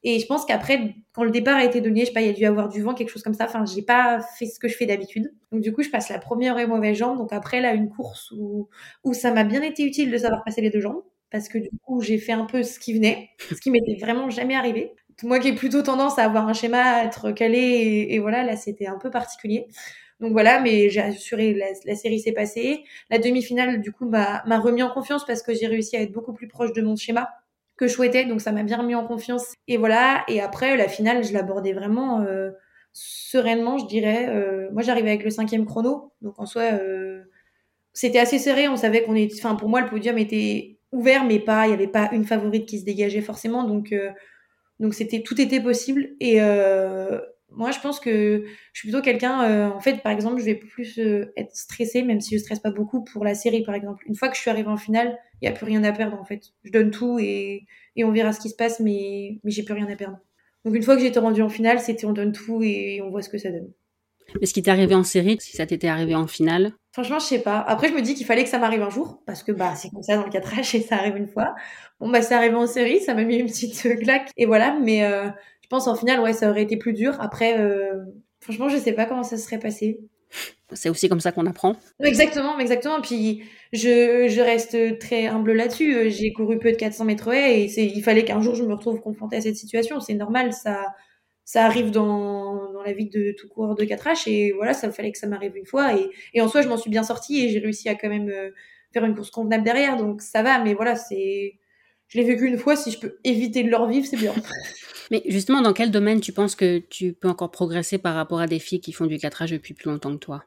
Et je pense qu'après, quand le départ a été donné, je sais pas, il y a dû avoir du vent, quelque chose comme ça. Enfin, j'ai pas fait ce que je fais d'habitude. Donc du coup, je passe la première et mauvaise jambe. Donc après là, une course où où ça m'a bien été utile de savoir passer les deux jambes parce que du coup j'ai fait un peu ce qui venait, ce qui m'était vraiment jamais arrivé. Moi qui ai plutôt tendance à avoir un schéma, à être calé, et, voilà, là c'était un peu particulier. Donc voilà, mais j'ai assuré, la, la série s'est passée. La demi-finale, du coup, m'a remis en confiance parce que j'ai réussi à être beaucoup plus proche de mon schéma que je souhaitais, donc ça m'a bien remis en confiance. Et voilà, et après, la finale, je l'abordais vraiment euh, sereinement, je dirais. Euh, moi, j'arrivais avec le cinquième chrono, donc en soi, euh, c'était assez serré. On savait qu'on était... Enfin, pour moi, le podium était ouvert, mais pas, il n'y avait pas une favorite qui se dégageait forcément. Donc, euh, donc c'était, tout était possible. Et euh, moi, je pense que je suis plutôt quelqu'un, euh, en fait, par exemple, je vais plus euh, être stressée, même si je stresse pas beaucoup pour la série, par exemple. Une fois que je suis arrivée en finale, il n'y a plus rien à perdre, en fait. Je donne tout et, et on verra ce qui se passe, mais, mais j'ai plus rien à perdre. Donc, une fois que j'étais rendue en finale, c'était on donne tout et on voit ce que ça donne. Mais ce qui t'est arrivé en série, si ça t'était arrivé en finale Franchement, je sais pas. Après, je me dis qu'il fallait que ça m'arrive un jour, parce que bah c'est comme ça dans le 4H et ça arrive une fois. Bon, bah c'est arrivé en série, ça m'a mis une petite claque, et voilà. Mais euh, je pense en finale, ouais, ça aurait été plus dur. Après, euh, franchement, je sais pas comment ça serait passé. C'est aussi comme ça qu'on apprend. Exactement, exactement. Puis je, je reste très humble là-dessus. J'ai couru peu de 400 mètres et il fallait qu'un jour je me retrouve confrontée à cette situation. C'est normal, ça, ça arrive dans, dans la vie de tout coureur de 4H et voilà, ça fallait que ça m'arrive une fois et, et en soi je m'en suis bien sortie et j'ai réussi à quand même euh, faire une course convenable derrière donc ça va mais voilà, c'est je l'ai vécu une fois si je peux éviter de leur vivre, c'est bien. mais justement dans quel domaine tu penses que tu peux encore progresser par rapport à des filles qui font du 4H depuis plus longtemps que toi?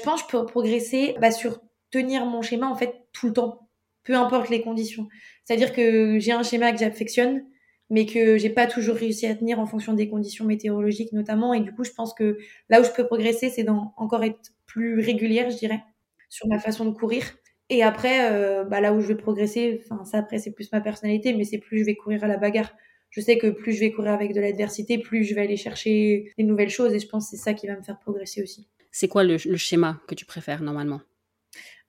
Je pense que je peux progresser bah, sur tenir mon schéma en fait tout le temps, peu importe les conditions. C'est-à-dire que j'ai un schéma que j'affectionne mais que j'ai pas toujours réussi à tenir en fonction des conditions météorologiques notamment. Et du coup, je pense que là où je peux progresser, c'est dans encore être plus régulière, je dirais, sur ma façon de courir. Et après, euh, bah là où je vais progresser, enfin ça après c'est plus ma personnalité, mais c'est plus je vais courir à la bagarre. Je sais que plus je vais courir avec de l'adversité, plus je vais aller chercher des nouvelles choses. Et je pense que c'est ça qui va me faire progresser aussi. C'est quoi le, le schéma que tu préfères normalement?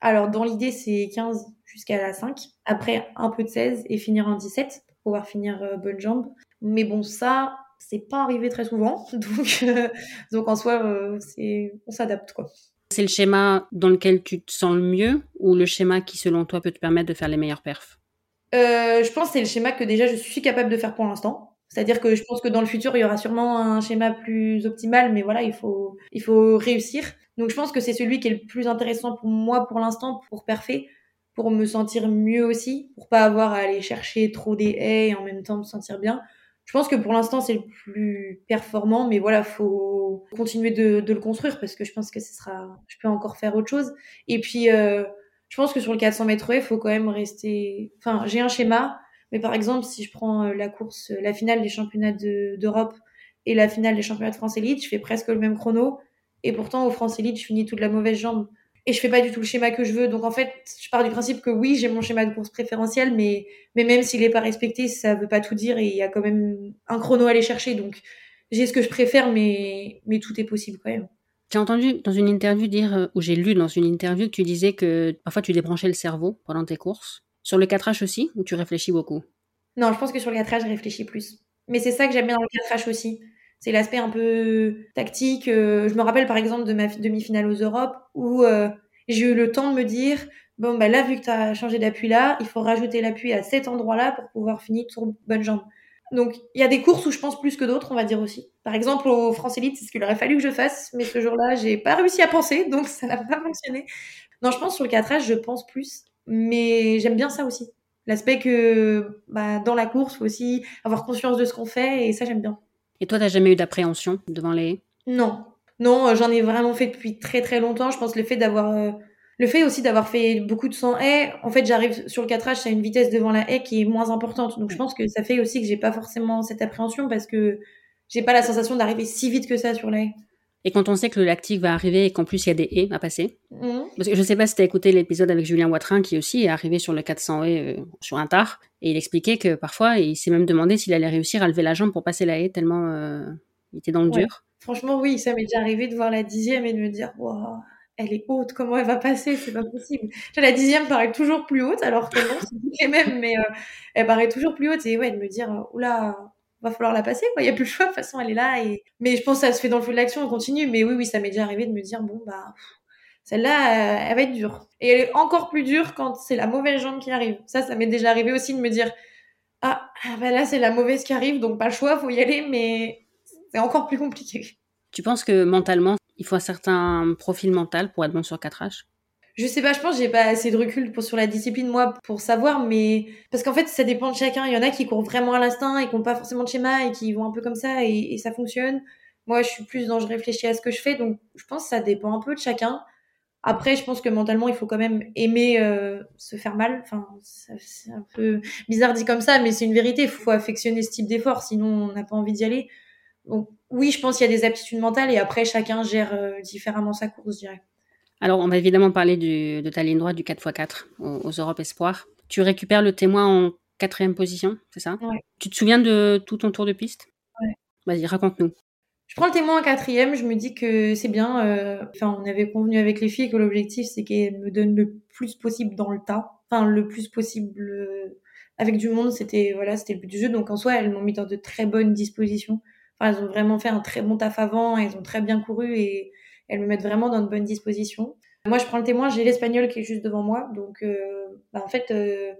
Alors dans l'idée, c'est 15 jusqu'à la 5. Après, un peu de 16 et finir en 17 pouvoir finir euh, bonne jambe. Mais bon, ça, c'est pas arrivé très souvent. Donc, euh, donc en soi, euh, c'est, on s'adapte, quoi. C'est le schéma dans lequel tu te sens le mieux ou le schéma qui, selon toi, peut te permettre de faire les meilleures perfs? Je pense que c'est le schéma que déjà je suis capable de faire pour l'instant. C'est-à-dire que je pense que dans le futur, il y aura sûrement un schéma plus optimal, mais voilà, il faut, il faut réussir. Donc je pense que c'est celui qui est le plus intéressant pour moi pour l'instant, pour parfait pour me sentir mieux aussi, pour pas avoir à aller chercher trop des haies et en même temps me sentir bien. Je pense que pour l'instant c'est le plus performant, mais voilà, faut continuer de, le construire parce que je pense que ce sera, je peux encore faire autre chose. Et puis, euh, je pense que sur le 400 mètres il faut quand même rester. Enfin, j'ai un schéma, mais par exemple, si je prends euh, la course, la finale des championnats d'Europe et la finale des championnats de France Elite, je fais presque le même chrono. Et pourtant, au France Elite, je finis toute la mauvaise jambe et je fais pas du tout le schéma que je veux. Donc en fait, je pars du principe que oui, j'ai mon schéma de course préférentiel, mais, mais même s'il est pas respecté, ça veut pas tout dire et il y a quand même un chrono à aller chercher. Donc j'ai ce que je préfère, mais, mais tout est possible quand même. J'ai entendu dans une interview dire, euh, ou j'ai lu dans une interview que tu disais que parfois tu débranchais le cerveau pendant tes courses. Sur le 4H aussi, ou tu réfléchis beaucoup? Non, je pense que sur le 4H, je réfléchis plus. Mais c'est ça que j'aime bien dans le 4H aussi. C'est l'aspect un peu tactique. Euh, je me rappelle par exemple de ma demi-finale aux Europes où euh, j'ai eu le temps de me dire bon bah là vu que tu as changé d'appui là, il faut rajouter l'appui à cet endroit-là pour pouvoir finir sur bonne jambe. Donc il y a des courses où je pense plus que d'autres, on va dire aussi. Par exemple au France Elite, c'est ce qu'il aurait fallu que je fasse, mais ce jour-là, j'ai pas réussi à penser, donc ça n'a pas fonctionné. Non, je pense sur le 4H, je pense plus, mais j'aime bien ça aussi. L'aspect que bah, dans la course, faut aussi avoir conscience de ce qu'on fait, et ça j'aime bien. Et toi, t'as jamais eu d'appréhension devant les Non, non, euh, j'en ai vraiment fait depuis très très longtemps. Je pense le fait d'avoir, euh, le fait aussi d'avoir fait beaucoup de 100 haies. En fait, j'arrive sur le 4H à une vitesse devant la haie qui est moins importante. Donc, je pense que ça fait aussi que j'ai pas forcément cette appréhension parce que j'ai pas la sensation d'arriver si vite que ça sur la haie. Et quand on sait que le lactique va arriver et qu'en plus il y a des haies à passer, mmh. parce que je sais pas si tu as écouté l'épisode avec Julien Watrin qui aussi est arrivé sur le 400 haies euh, sur un tard et il expliquait que parfois il s'est même demandé s'il allait réussir à lever la jambe pour passer la haie tellement il était dans le dur. Franchement, oui, ça m'est déjà arrivé de voir la dixième et de me dire, wow, elle est haute, comment elle va passer? C'est pas possible. La dixième paraît toujours plus haute, alors que non, c'est les mêmes, mais euh, elle paraît toujours plus haute. Et ouais, de me dire, oula, va falloir la passer, quoi. Il n'y a plus le choix, de toute façon, elle est là. Et... Mais je pense que ça se fait dans le feu de l'action, on continue. Mais oui, oui, ça m'est déjà arrivé de me dire, bon, bah, celle-là, elle va être dure. Et elle est encore plus dure quand c'est la mauvaise jambe qui arrive. Ça, ça m'est déjà arrivé aussi de me dire, ah, ah bah là, c'est la mauvaise qui arrive, donc pas le choix, faut y aller, mais c'est encore plus compliqué. Tu penses que mentalement, il faut un certain profil mental pour être bon sur 4H je sais pas, je pense que j'ai pas assez de recul sur la discipline, moi, pour savoir, mais parce qu'en fait, ça dépend de chacun. Il y en a qui courent vraiment à l'instinct et qui n'ont pas forcément de schéma et qui vont un peu comme ça et, ça fonctionne. Moi, je suis plus dans je réfléchis à ce que je fais, donc je pense que ça dépend un peu de chacun. Après, je pense que mentalement, il faut quand même aimer euh, se faire mal. Enfin, c'est un peu bizarre dit comme ça, mais c'est une vérité. Il faut affectionner ce type d'effort, sinon on n'a pas envie d'y aller. Donc oui, je pense qu'il y a des aptitudes mentales et après chacun gère euh, différemment sa course, je. Alors on va évidemment parler de ta ligne droite du 4x4 aux, Europes Espoirs. Tu récupères le témoin en quatrième position, c'est ça? Ouais. Tu te souviens de tout ton tour de piste? Ouais. Vas-y, raconte-nous. Je prends le témoin en quatrième, je me dis que c'est bien. euh, Enfin, on avait convenu avec les filles que l'objectif, c'est qu'elles me donnent le plus possible dans le tas. Enfin, le plus possible euh, avec du monde, c'était voilà, c'était le but du jeu. Donc en soi, elles m'ont mis dans de très bonnes dispositions. Enfin, elles ont vraiment fait un très bon taf avant, elles ont très bien couru et elles me mettent vraiment dans de bonnes dispositions. Moi, je prends le témoin, j'ai l'espagnol qui est juste devant moi. Donc, euh, bah, en fait, euh,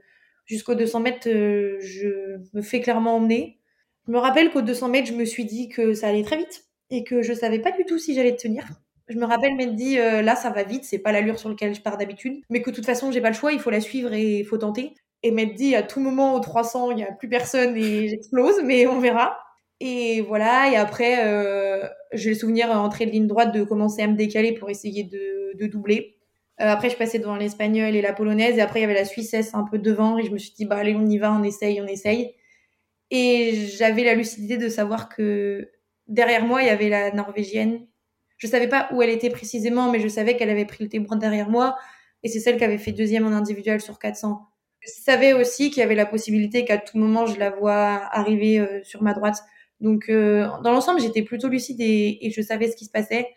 jusqu'aux 200 mètres, euh, je me fais clairement emmener. Je me rappelle qu'aux 200 mètres, je me suis dit que ça allait très vite et que je savais pas du tout si j'allais tenir. Je me rappelle m'être dit, euh, là, ça va vite, c'est pas l'allure sur laquelle je pars d'habitude, mais que de toute façon, j'ai pas le choix, il faut la suivre et il faut tenter. Et m'être dit, à tout moment, au 300, il y a plus personne et j'explose, mais on verra. Et voilà, et après, euh, j'ai le souvenir, en entrée de ligne droite, de commencer à me décaler pour essayer de, de doubler. Euh, après, je passais devant l'espagnol et la polonaise, et après, il y avait la suissesse un peu devant, et je me suis dit, bah allez, on y va, on essaye, on essaye. Et j'avais la lucidité de savoir que derrière moi, il y avait la norvégienne. Je savais pas où elle était précisément, mais je savais qu'elle avait pris le témoin derrière moi, et c'est celle qui avait fait deuxième en individuel sur 400. Je savais aussi qu'il y avait la possibilité qu'à tout moment, je la vois arriver euh, sur ma droite. Donc, euh, dans l'ensemble, j'étais plutôt lucide et, et, je savais ce qui se passait.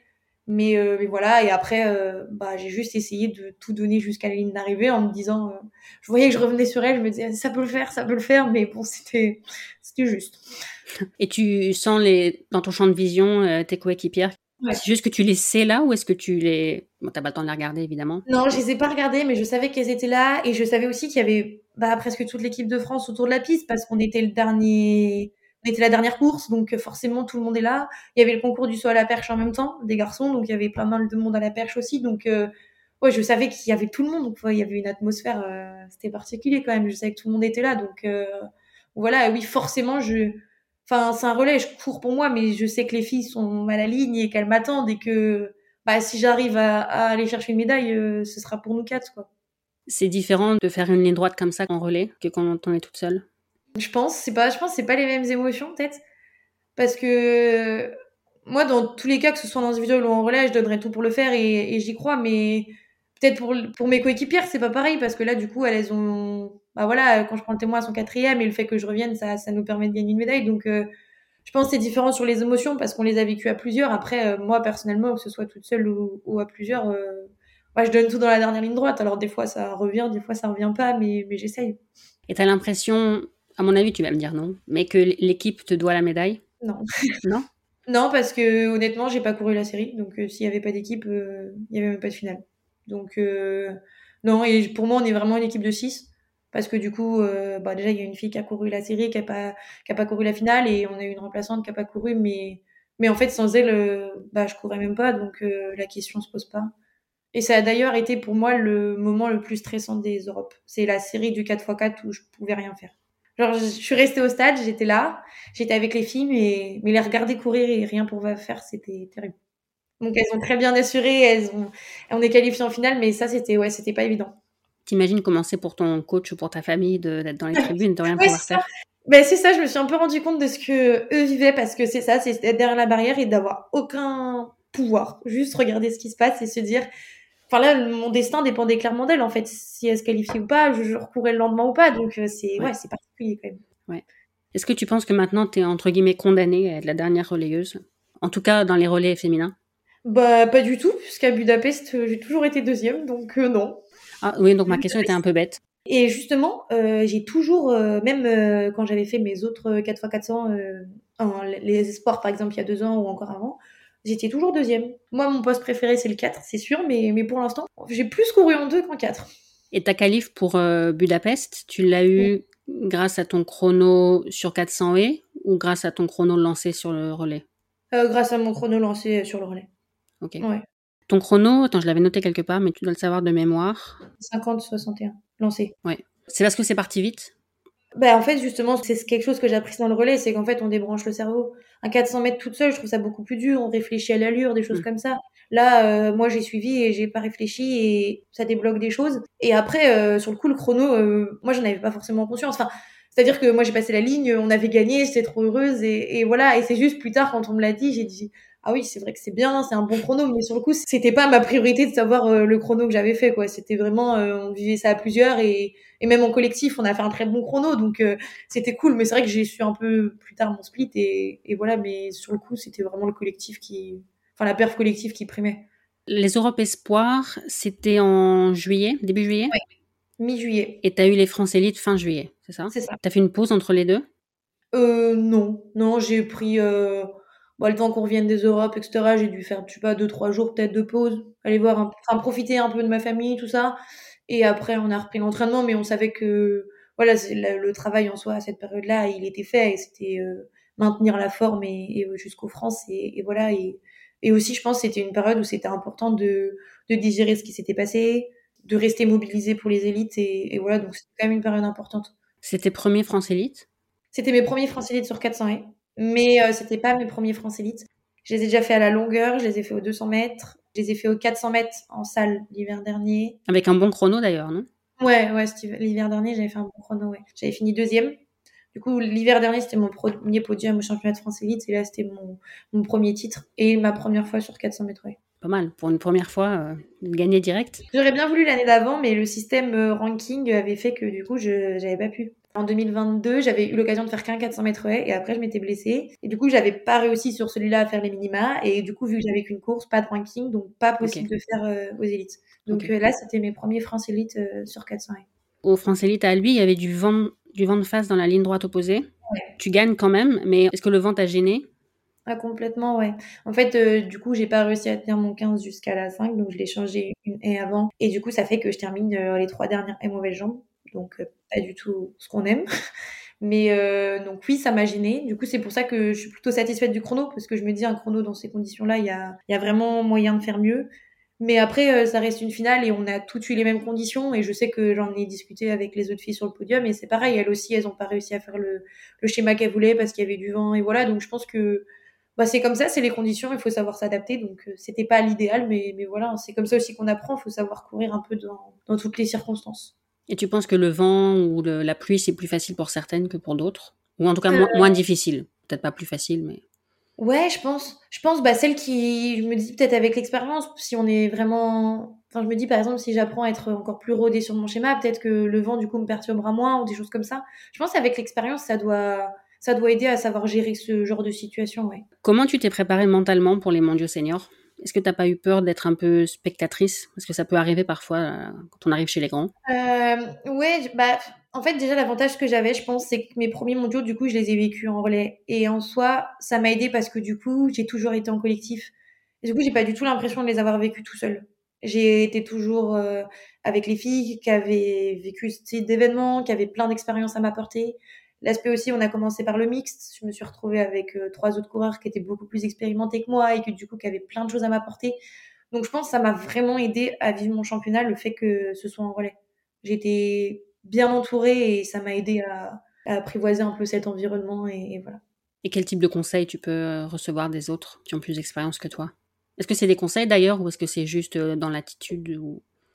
Mais, euh, mais voilà, et après, euh, bah, j'ai juste essayé de tout donner jusqu'à la ligne d'arrivée en me disant, je voyais que je revenais sur elle, je me disais, ça peut le faire, ça peut le faire, mais bon, c'était, juste. Et tu sens les, dans ton champ de vision tes coéquipières? Ouais. C'est juste que tu les sais là ou est-ce que tu les... Bon, t'as pas le temps de les regarder évidemment. Non, je les ai pas regardées, mais je savais qu'elles étaient là et je savais aussi qu'il y avait bah, presque toute l'équipe de France autour de la piste parce qu'on était le dernier, on était la dernière course, donc forcément tout le monde est là. Il y avait le concours du saut à la perche en même temps, des garçons, donc il y avait pas mal de monde à la perche aussi, donc euh, ouais, je savais qu'il y avait tout le monde, donc il y avait une atmosphère, euh, c'était particulier quand même. Je savais que tout le monde était là, donc euh, voilà, oui, forcément je Enfin, c'est un relais, je cours pour moi, mais je sais que les filles sont à la ligne et qu'elles m'attendent et que bah, si j'arrive à, à, aller chercher une médaille, euh, ce sera pour nous quatre. quoi. C'est différent de faire une ligne droite comme ça en relais que quand on est toute seule? Je pense, c'est pas, je pense c'est pas les mêmes émotions peut-être. Parce que moi, dans tous les cas, que ce soit en individuel ou en relais, je donnerais tout pour le faire et, j'y crois, mais peut-être pour, pour mes coéquipières, c'est pas pareil parce que là, du coup, elles ont bah voilà, quand je prends le témoin à son quatrième et le fait que je revienne, ça, ça nous permet de gagner une médaille. Donc, euh, je pense que c'est différent sur les émotions parce qu'on les a vécues à plusieurs. Après, euh, moi, personnellement, que ce soit toute seule ou, à plusieurs, euh, je donne tout dans la dernière ligne droite. Alors, des fois, ça revient, des fois, ça revient pas, mais, mais j'essaye. Et t'as l'impression, à mon avis, tu vas me dire non, mais que l'équipe te doit la médaille? Non. non? Non, parce que honnêtement, j'ai pas couru la série. Donc, euh, s'il y avait pas d'équipe, il y avait même pas de finale. Donc, non, et pour moi, on est vraiment une équipe de 6 parce que du coup, euh, bah déjà, il y a une fille qui a couru la série, qui a pas, qui a pas couru la finale, et on a une remplaçante qui a pas couru, mais, mais en fait, sans elle, euh, bah, je courais même pas, donc euh, la question se pose pas. Et ça a d'ailleurs été pour moi le moment le plus stressant des Europes. C'est la série du 4x4 où je pouvais rien faire. Genre, je suis restée au stade, j'étais là, j'étais avec les filles, mais, mais les regarder courir et rien pour faire, c'était terrible. Donc elles ont très bien assuré, elles ont, on est qualifié en finale, mais ça, c'était, ouais, c'était pas évident. T'imagines comment c'est pour ton coach ou pour ta famille d'être dans les tribunes, de rien ouais, pouvoir faire? ben, C'est ça, je me suis un peu rendu compte de ce que eux vivaient parce que c'est ça, c'est d'être derrière la barrière et d'avoir aucun pouvoir. Juste regarder ce qui se passe et se dire. Enfin là, mon destin dépendait clairement d'elle en fait. Si elle se qualifiait ou pas, je, je recourais le lendemain ou pas. Donc c'est ouais, ouais c'est particulier quand même. Ouais. Est-ce que tu penses que maintenant tu es entre guillemets condamnée à être la dernière relayeuse? En tout cas dans les relais féminins? Bah pas du tout, puisqu'à Budapest j'ai toujours été deuxième, donc euh, non. Ah oui, donc ma question était un peu bête. Et justement, euh, j'ai toujours, euh, même euh, quand j'avais fait mes autres 4x400, en, les espoirs par exemple il y a deux ans ou encore avant, j'étais toujours deuxième. Moi, mon poste préféré c'est le 4, c'est sûr, mais, mais pour l'instant, j'ai plus couru en deux qu'en 4. Et ta qualif pour Budapest, tu l'as eu oui. grâce à ton chrono sur 400 et ou grâce à ton chrono lancé sur le relais? Grâce à mon chrono lancé sur le relais. Ok. Ouais. Ton chrono, attends, je l'avais noté quelque part, mais tu dois le savoir de mémoire. 50-61, lancé. Ouais. C'est parce que c'est parti vite? Bah, en fait, justement, c'est quelque chose que j'ai appris dans le relais, c'est qu'en fait, on débranche le cerveau. Un 400 mètres toute seule, je trouve ça beaucoup plus dur. On réfléchit à l'allure, des choses mmh. comme ça. Là, euh, moi, j'ai suivi et j'ai pas réfléchi et ça débloque des choses. Et après, euh, sur le coup, le chrono, euh, moi, j'en avais pas forcément conscience. Enfin, C'est-à-dire que moi j'ai passé la ligne, on avait gagné, j'étais trop heureuse et, et voilà. Et c'est juste plus tard quand on me l'a dit, j'ai dit ah oui c'est vrai que c'est bien, c'est un bon chrono, mais sur le coup c'était pas ma priorité de savoir euh, le chrono que j'avais fait quoi. C'était vraiment euh, on vivait ça à plusieurs et, et même en collectif on a fait un très bon chrono donc euh, c'était cool. Mais c'est vrai que j'ai su un peu plus tard mon split et, et voilà. Mais sur le coup c'était vraiment le collectif qui, enfin la perf collective qui primait. Les Europes Espoirs, c'était en juillet, début juillet? Oui, mi-juillet. Et tu as eu les France Élites fin juillet, c'est ça? C'est ça. Tu as fait une pause entre les deux? Euh, non, non, j'ai pris bon, le temps qu'on revienne des Europes, etc. J'ai dû faire, je sais pas, deux, trois jours peut-être de pause, aller voir, un, enfin, profiter un peu de ma famille, tout ça. Et après, on a repris l'entraînement, mais on savait que, voilà, le, le, travail en soi à cette période-là, il était fait et c'était euh, maintenir la forme et, et jusqu'aux France et, et, voilà. Et, et aussi, je pense, c'était une période où c'était important de, de digérer ce qui s'était passé, de rester mobilisé pour les élites et, et voilà. Donc c'était quand même une période importante. C'était premier France Élite? C'était mes premiers France Élite sur 400 et mais euh, c'était pas mes premiers France Élite. Je les ai déjà fait à la longueur, je les ai fait aux 200 mètres, je les ai fait aux 400 mètres en salle l'hiver dernier. Avec un bon chrono d'ailleurs, non? Ouais, ouais, l'hiver dernier j'avais fait un bon chrono, ouais. J'avais fini deuxième. Du coup, l'hiver dernier, c'était mon premier podium au championnat de France Élite. Et là, c'était mon, mon, premier titre et ma première fois sur 400 mètres. Ouais. Pas mal. Pour une première fois, euh, gagner direct. J'aurais bien voulu l'année d'avant, mais le système euh, ranking avait fait que du coup, je n'avais pas pu. En 2022, j'avais eu l'occasion de faire qu'un 400 mètres haies et après je m'étais blessée. Et du coup, j'avais pas réussi sur celui-là à faire les minima. Et du coup, vu que j'avais qu'une course, pas de ranking, donc pas possible okay. de faire euh, aux élites. Donc okay. là, c'était mes premiers France Élite euh, sur 400 haies. Au France Élite à lui, il y avait du vent, du vent de face dans la ligne droite opposée. Ouais. Tu gagnes quand même, mais est-ce que le vent t'a gêné ah, complètement, ouais. En fait, euh, du coup, j'ai pas réussi à tenir mon 15 jusqu'à la 5, donc je l'ai changé une haie avant. Et du coup, ça fait que je termine euh, les trois dernières haies mauvaises jambes. Donc, euh, pas du tout ce qu'on aime. Mais donc oui, ça m'a gêné. Du coup, c'est pour ça que je suis plutôt satisfaite du chrono, parce que je me dis, un chrono dans ces conditions-là, il y a, vraiment moyen de faire mieux. Mais après, ça reste une finale et on a toutes eu les mêmes conditions. Et je sais que j'en ai discuté avec les autres filles sur le podium. Et c'est pareil, elles aussi, elles ont pas réussi à faire le schéma qu'elles voulaient parce qu'il y avait du vent. Et voilà, donc je pense que bah, c'est comme ça, c'est les conditions, il faut savoir s'adapter. Donc, euh, c'était pas l'idéal, mais, mais voilà, c'est comme ça aussi qu'on apprend. Il faut savoir courir un peu dans, dans toutes les circonstances. Et tu penses que le vent ou le, la pluie, c'est plus facile pour certaines que pour d'autres? Ou en tout cas, euh... moins, moins difficile Peut-être pas plus facile, mais. Ouais, je pense. Je pense, bah, celle qui, je me dis peut-être avec l'expérience, si on est vraiment, enfin, je me dis par exemple, si j'apprends à être encore plus rodée sur mon schéma, peut-être que le vent, du coup, me perturbera moins ou des choses comme ça. Je pense qu'avec l'expérience, ça doit, ça doit aider à savoir gérer ce genre de situation, ouais. Comment tu t'es préparée mentalement pour les mondiaux seniors? Est-ce que t'as pas eu peur d'être un peu spectatrice? Parce que ça peut arriver parfois euh, quand on arrive chez les grands. Euh, ouais, bah, en fait, déjà, l'avantage que j'avais, je pense, c'est que mes premiers mondiaux, du coup, je les ai vécus en relais. Et en soi, ça m'a aidé parce que, du coup, j'ai toujours été en collectif. Et du coup, j'ai pas du tout l'impression de les avoir vécus tout seul. J'ai été toujours euh, avec les filles qui avaient vécu ce type d'événements, qui avaient plein d'expériences à m'apporter. L'aspect aussi, on a commencé par le mixte. Je me suis retrouvée avec euh, trois autres coureurs qui étaient beaucoup plus expérimentés que moi et qui, du coup, qui avaient plein de choses à m'apporter. Donc, je pense que ça m'a vraiment aidé à vivre mon championnat, le fait que ce soit en relais. J'étais bien entourée et ça m'a aidé à, apprivoiser un peu cet environnement et, voilà. Et quel type de conseils tu peux euh, recevoir des autres qui ont plus d'expérience que toi? Est-ce que c'est des conseils d'ailleurs ou est-ce que c'est juste euh, dans l'attitude.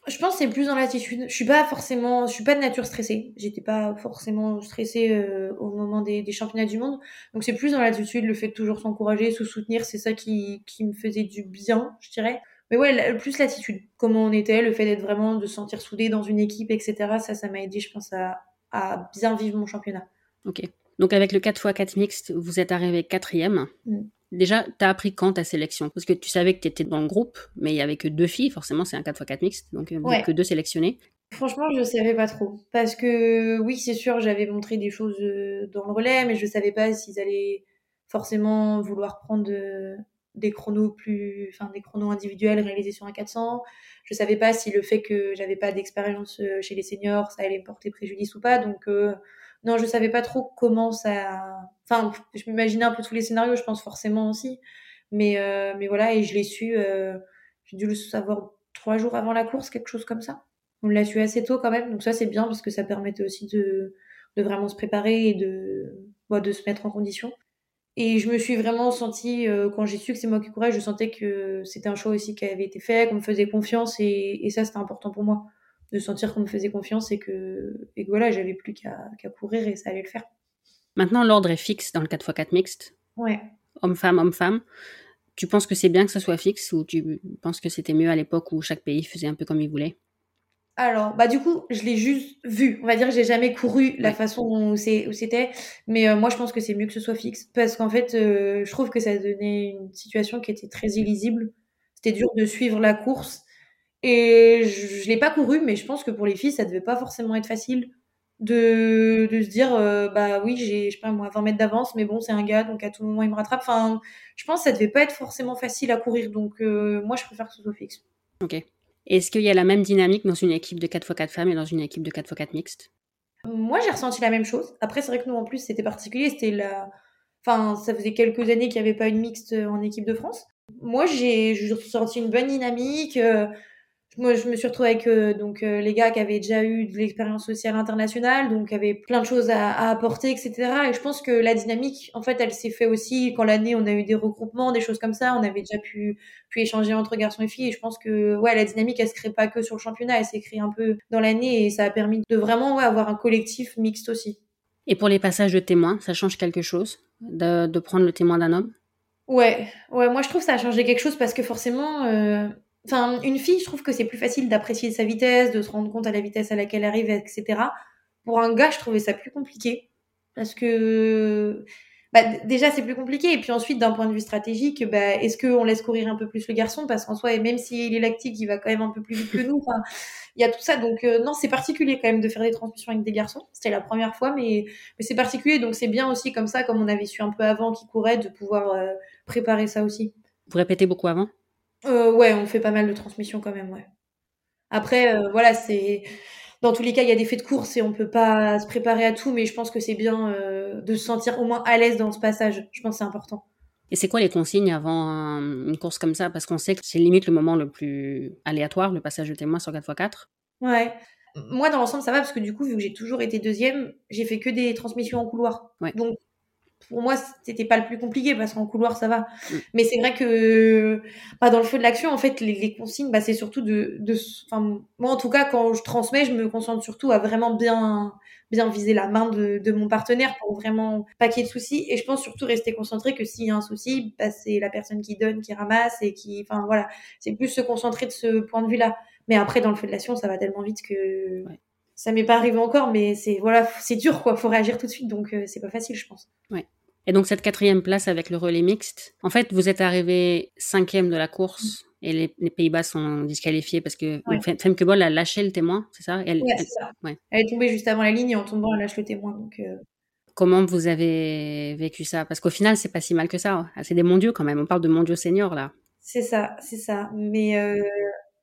Je pense que c'est plus dans l'attitude. Je suis pas forcément, je suis pas de nature stressée. J'étais pas forcément stressée euh, au moment des, des, championnats du monde. Donc c'est plus dans l'attitude, le fait de toujours s'encourager, se soutenir, c'est ça qui, qui me faisait du bien, je dirais. Mais ouais, plus l'attitude, comment on était, le fait d'être vraiment, de se sentir soudé dans une équipe, etc. Ça, ça m'a aidé, je pense, à, à, bien vivre mon championnat. Ok. Donc avec le 4x4 mixte, vous êtes arrivé quatrième. Mm. Déjà, t'as appris quand ta sélection? Parce que tu savais que t'étais dans le groupe, mais il y avait que deux filles, forcément c'est un 4x4 mixte, donc il ouais. que deux sélectionnées. Franchement, je savais pas trop. Parce que oui, c'est sûr, j'avais montré des choses dans le relais, mais je savais pas s'ils allaient forcément vouloir prendre des chronos plus, enfin des chronos individuels réalisés sur un 400. Je savais pas si le fait que j'avais pas d'expérience chez les seniors, ça allait me porter préjudice ou pas. Donc euh, non, je savais pas trop comment ça. Enfin, je m'imaginais un peu tous les scénarios, je pense forcément aussi. Mais euh, mais voilà, et je l'ai su. Euh, J'ai dû le savoir trois jours avant la course, quelque chose comme ça. On l'a su assez tôt quand même, donc ça c'est bien parce que ça permettait aussi de de vraiment se préparer et de bah, de se mettre en condition. Et je me suis vraiment sentie, euh, quand j'ai su que c'est moi qui courais, je sentais que c'était un choix aussi qui avait été fait, qu'on me faisait confiance et, et ça c'était important pour moi. De sentir qu'on me faisait confiance et que, et que voilà, j'avais plus qu'à courir et ça allait le faire. Maintenant, l'ordre est fixe dans le 4x4 mixte. Ouais. Homme-femme, homme-femme. Tu penses que c'est bien que ça soit fixe ou tu penses que c'était mieux à l'époque où chaque pays faisait un peu comme il voulait? Alors, bah du coup, je l'ai juste vu. On va dire que j'ai jamais couru la façon où c'était, mais euh, moi je pense que c'est mieux que ce soit fixe parce qu'en fait, euh, je trouve que ça donnait une situation qui était très illisible. C'était dur de suivre la course et je, je l'ai pas couru, mais je pense que pour les filles, ça devait pas forcément être facile de, de se dire euh, bah oui, j'ai je sais pas moi 20 mètres d'avance, mais bon, c'est un gars donc à tout moment il me rattrape. Enfin, je pense que ça devait pas être forcément facile à courir donc moi je préfère que ce soit fixe. OK. Est-ce qu'il y a la même dynamique dans une équipe de 4x4 femmes et dans une équipe de 4x4 mixte Moi, j'ai ressenti la même chose. Après, c'est vrai que nous, en plus, c'était particulier. C'était la... Enfin, ça faisait quelques années qu'il n'y avait pas une mixte en équipe de France. Moi, j'ai ressenti une bonne dynamique. Euh, moi, je me suis retrouvée avec euh, donc euh, les gars qui avaient déjà eu de l'expérience sociale internationale, donc qui avaient plein de choses à, à, apporter, etc. Et je pense que la dynamique, en fait, elle s'est fait aussi quand l'année on a eu des regroupements, des choses comme ça. On avait déjà pu pu échanger entre garçons et filles. Et je pense que ouais, la dynamique, elle se crée pas que sur le championnat, elle s'est créée un peu dans l'année et ça a permis de vraiment ouais, avoir un collectif mixte aussi. Et pour les passages de témoins, ça change quelque chose de, de prendre le témoin d'un homme? Ouais, ouais, moi je trouve que ça a changé quelque chose parce que forcément. Euh Enfin, une fille, je trouve que c'est plus facile d'apprécier sa vitesse, de se rendre compte à la vitesse à laquelle elle arrive, etc. Pour un gars, je trouvais ça plus compliqué. Parce que, bah, déjà, c'est plus compliqué. Et puis ensuite, d'un point de vue stratégique, bah, est-ce qu'on laisse courir un peu plus le garçon? Parce qu'en soi, même s'il est lactique, il va quand même un peu plus vite que nous. Il y a tout ça. Donc, euh, non, c'est particulier quand même de faire des transmissions avec des garçons. C'était la première fois, mais, c'est particulier. Donc, c'est bien aussi comme ça, comme on avait su un peu avant qui courait, de pouvoir euh, préparer ça aussi. Vous répétez beaucoup avant? Ouais, on fait pas mal de transmissions quand même, ouais. Après, euh, voilà, c'est dans tous les cas, il y a des faits de course et on peut pas se préparer à tout, mais je pense que c'est bien euh, de se sentir au moins à l'aise dans ce passage. Je pense que c'est important. Et c'est quoi les consignes avant une course comme ça? Parce qu'on sait que c'est limite le moment le plus aléatoire, le passage de témoin sur 4x4. Ouais. Moi, dans l'ensemble, ça va parce que du coup, vu que j'ai toujours été deuxième, j'ai fait que des transmissions en couloir. Ouais. Donc, pour moi, c'était pas le plus compliqué parce qu'en couloir, ça va. Mm. Mais c'est vrai que bah, dans le feu de l'action, en fait, les, les consignes, bah, c'est surtout de, de, enfin, moi, en tout cas, quand je transmets, je me concentre surtout à vraiment bien, bien viser la main de, de mon partenaire pour vraiment pas qu'il y ait de soucis. Et je pense surtout rester concentré que s'il y a un souci, bah, c'est la personne qui donne, qui ramasse et qui, enfin, voilà. C'est plus se concentrer de ce point de vue-là. Mais après, dans le feu de l'action, ça va tellement vite que, ça m'est pas arrivé encore, mais c'est voilà, c'est dur quoi. Faut réagir tout de suite, donc euh, c'est pas facile, je pense. Ouais. Et donc cette quatrième place avec le relais mixte, en fait, vous êtes arrivé cinquième de la course et les, Pays-Bas sont disqualifiés parce que ouais. Femke Bol a lâché le témoin, c'est ça? Elle, c'est ça. Ouais. elle est tombée juste avant la ligne et en tombant, elle lâche le témoin. Donc, euh... Comment vous avez vécu ça? Parce qu'au final, c'est pas si mal que ça. Hein. C'est des mondiaux quand même. On parle de mondiaux seniors là. C'est ça, c'est ça. Mais euh,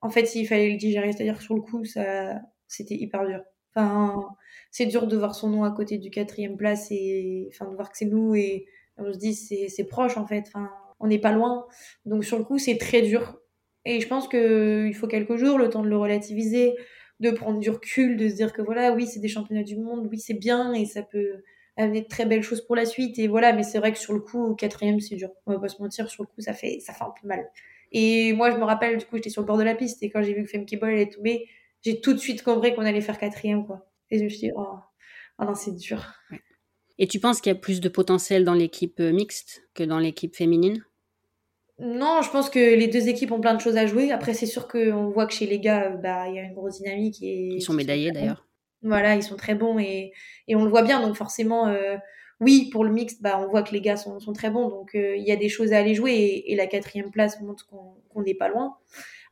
en fait, il fallait le digérer. C'est-à-dire sur le coup, ça, c'était hyper dur. Enfin, c'est dur de voir son nom à côté du quatrième place et enfin de voir que c'est nous et on se dit c'est c'est proche en fait. Enfin, on n'est pas loin. Donc sur le coup, c'est très dur. Et je pense que il faut quelques jours, le temps de le relativiser, de prendre du recul, de se dire que voilà, oui, c'est des championnats du monde, oui, c'est bien et ça peut amener de très belles choses pour la suite. Et voilà, mais c'est vrai que sur le coup, quatrième, c'est dur. On va pas se mentir, sur le coup, ça fait, ça fait un peu mal. Et moi, je me rappelle, du coup, j'étais sur le bord de la piste et quand j'ai vu que Femke Ball est tombée, j'ai tout de suite compris qu'on allait faire quatrième, quoi. Et je me suis dit, oh, oh non, c'est dur. Et tu penses qu'il y a plus de potentiel dans l'équipe euh, mixte que dans l'équipe féminine? Non, je pense que les deux équipes ont plein de choses à jouer. Après, c'est sûr qu'on voit que chez les gars, euh, bah, il y a une grosse dynamique. Et ils sont médaillés d'ailleurs. Voilà, ils sont très bons et, et on le voit bien. Donc forcément, euh, oui, pour le mixte, bah, on voit que les gars sont, sont très bons. Donc il y a des choses à aller jouer et, et la quatrième place montre qu'on n'est pas loin.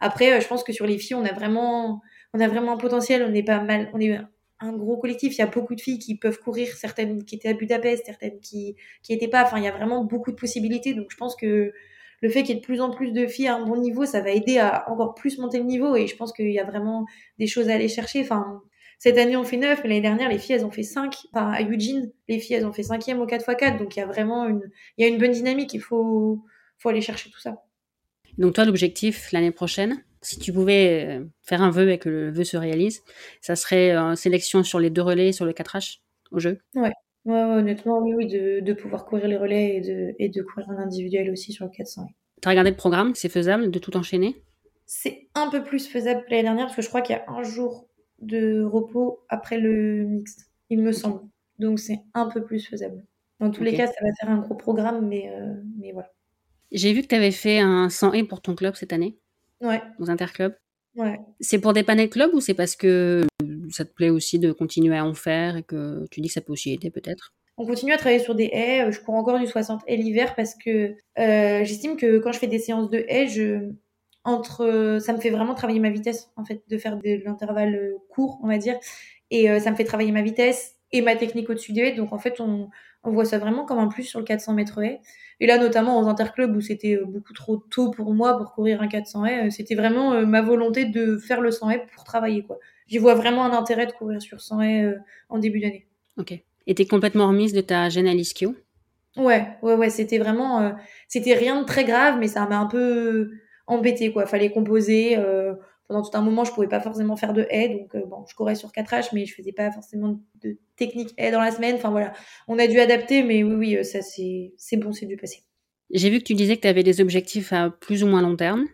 Après, je pense que sur les filles, on a vraiment on a vraiment un potentiel, on est pas mal, on est un gros collectif, il y a beaucoup de filles qui peuvent courir, certaines qui étaient à Budapest, certaines qui qui étaient pas, enfin il y a vraiment beaucoup de possibilités, donc je pense que le fait qu'il y ait de plus en plus de filles à un bon niveau, ça va aider à encore plus monter le niveau et je pense qu'il y a vraiment des choses à aller chercher, enfin cette année, on fait 9, mais l'année dernière, les filles, elles ont fait 5. Enfin, à Eugene, les filles, elles ont fait 5e au 4x4. Donc, il y a vraiment une, il y a une bonne dynamique. Il faut, faut aller chercher tout ça. Donc, toi, l'objectif l'année prochaine, si tu pouvais euh, faire un vœu et que le vœu se réalise, ça serait une sélection sur les deux relais et sur le 4H au jeu Ouais, ouais, honnêtement, oui, oui de, de, pouvoir courir les relais et de, et de courir un individuel aussi sur le 400. Tu as regardé le programme C'est faisable de tout enchaîner? C'est un peu plus faisable que l'année dernière parce que je crois qu'il y a un jour de repos après le mixte, il me semble. Donc c'est un peu plus faisable. Dans tous les cas, ça va faire un gros programme, mais, euh, mais voilà. J'ai vu que tu avais fait un 100 et pour ton club cette année. Ouais. Aux interclubs. Ouais. C'est pour dépanner le club ou c'est parce que ça te plaît aussi de continuer à en faire et que tu dis que ça peut aussi aider peut-être? On continue à travailler sur des haies. Je cours encore du 60 haies l'hiver parce que euh, j'estime que quand je fais des séances de haies, je entre ça me fait vraiment travailler ma vitesse en fait de faire de l'intervalle euh, court, on va dire, et euh, ça me fait travailler ma vitesse et ma technique au-dessus des haies. Donc en fait, on, on voit ça vraiment comme un plus sur le 400 mètres haies. Et là, notamment aux interclubs où c'était beaucoup trop tôt pour moi pour courir un 400 haies, c'était vraiment ma volonté de faire le 100 haies pour travailler quoi. J'y vois vraiment un intérêt de courir sur 100 haies en début d'année. Ok. Et t'es complètement remise de ta gêne à l'ischio Ouais, ouais, ouais, c'était vraiment, euh, c'était rien de très grave, mais ça m'a un peu embêté, quoi. Fallait composer. Euh, pendant tout un moment, je pouvais pas forcément faire de haies, donc euh, bon, je courais sur 4 H, mais je faisais pas forcément de technique haies dans la semaine. Enfin voilà, on a dû adapter, mais oui, oui, ça c'est, c'est bon, c'est du passé. J'ai vu que tu disais que tu avais des objectifs à plus ou moins long terme.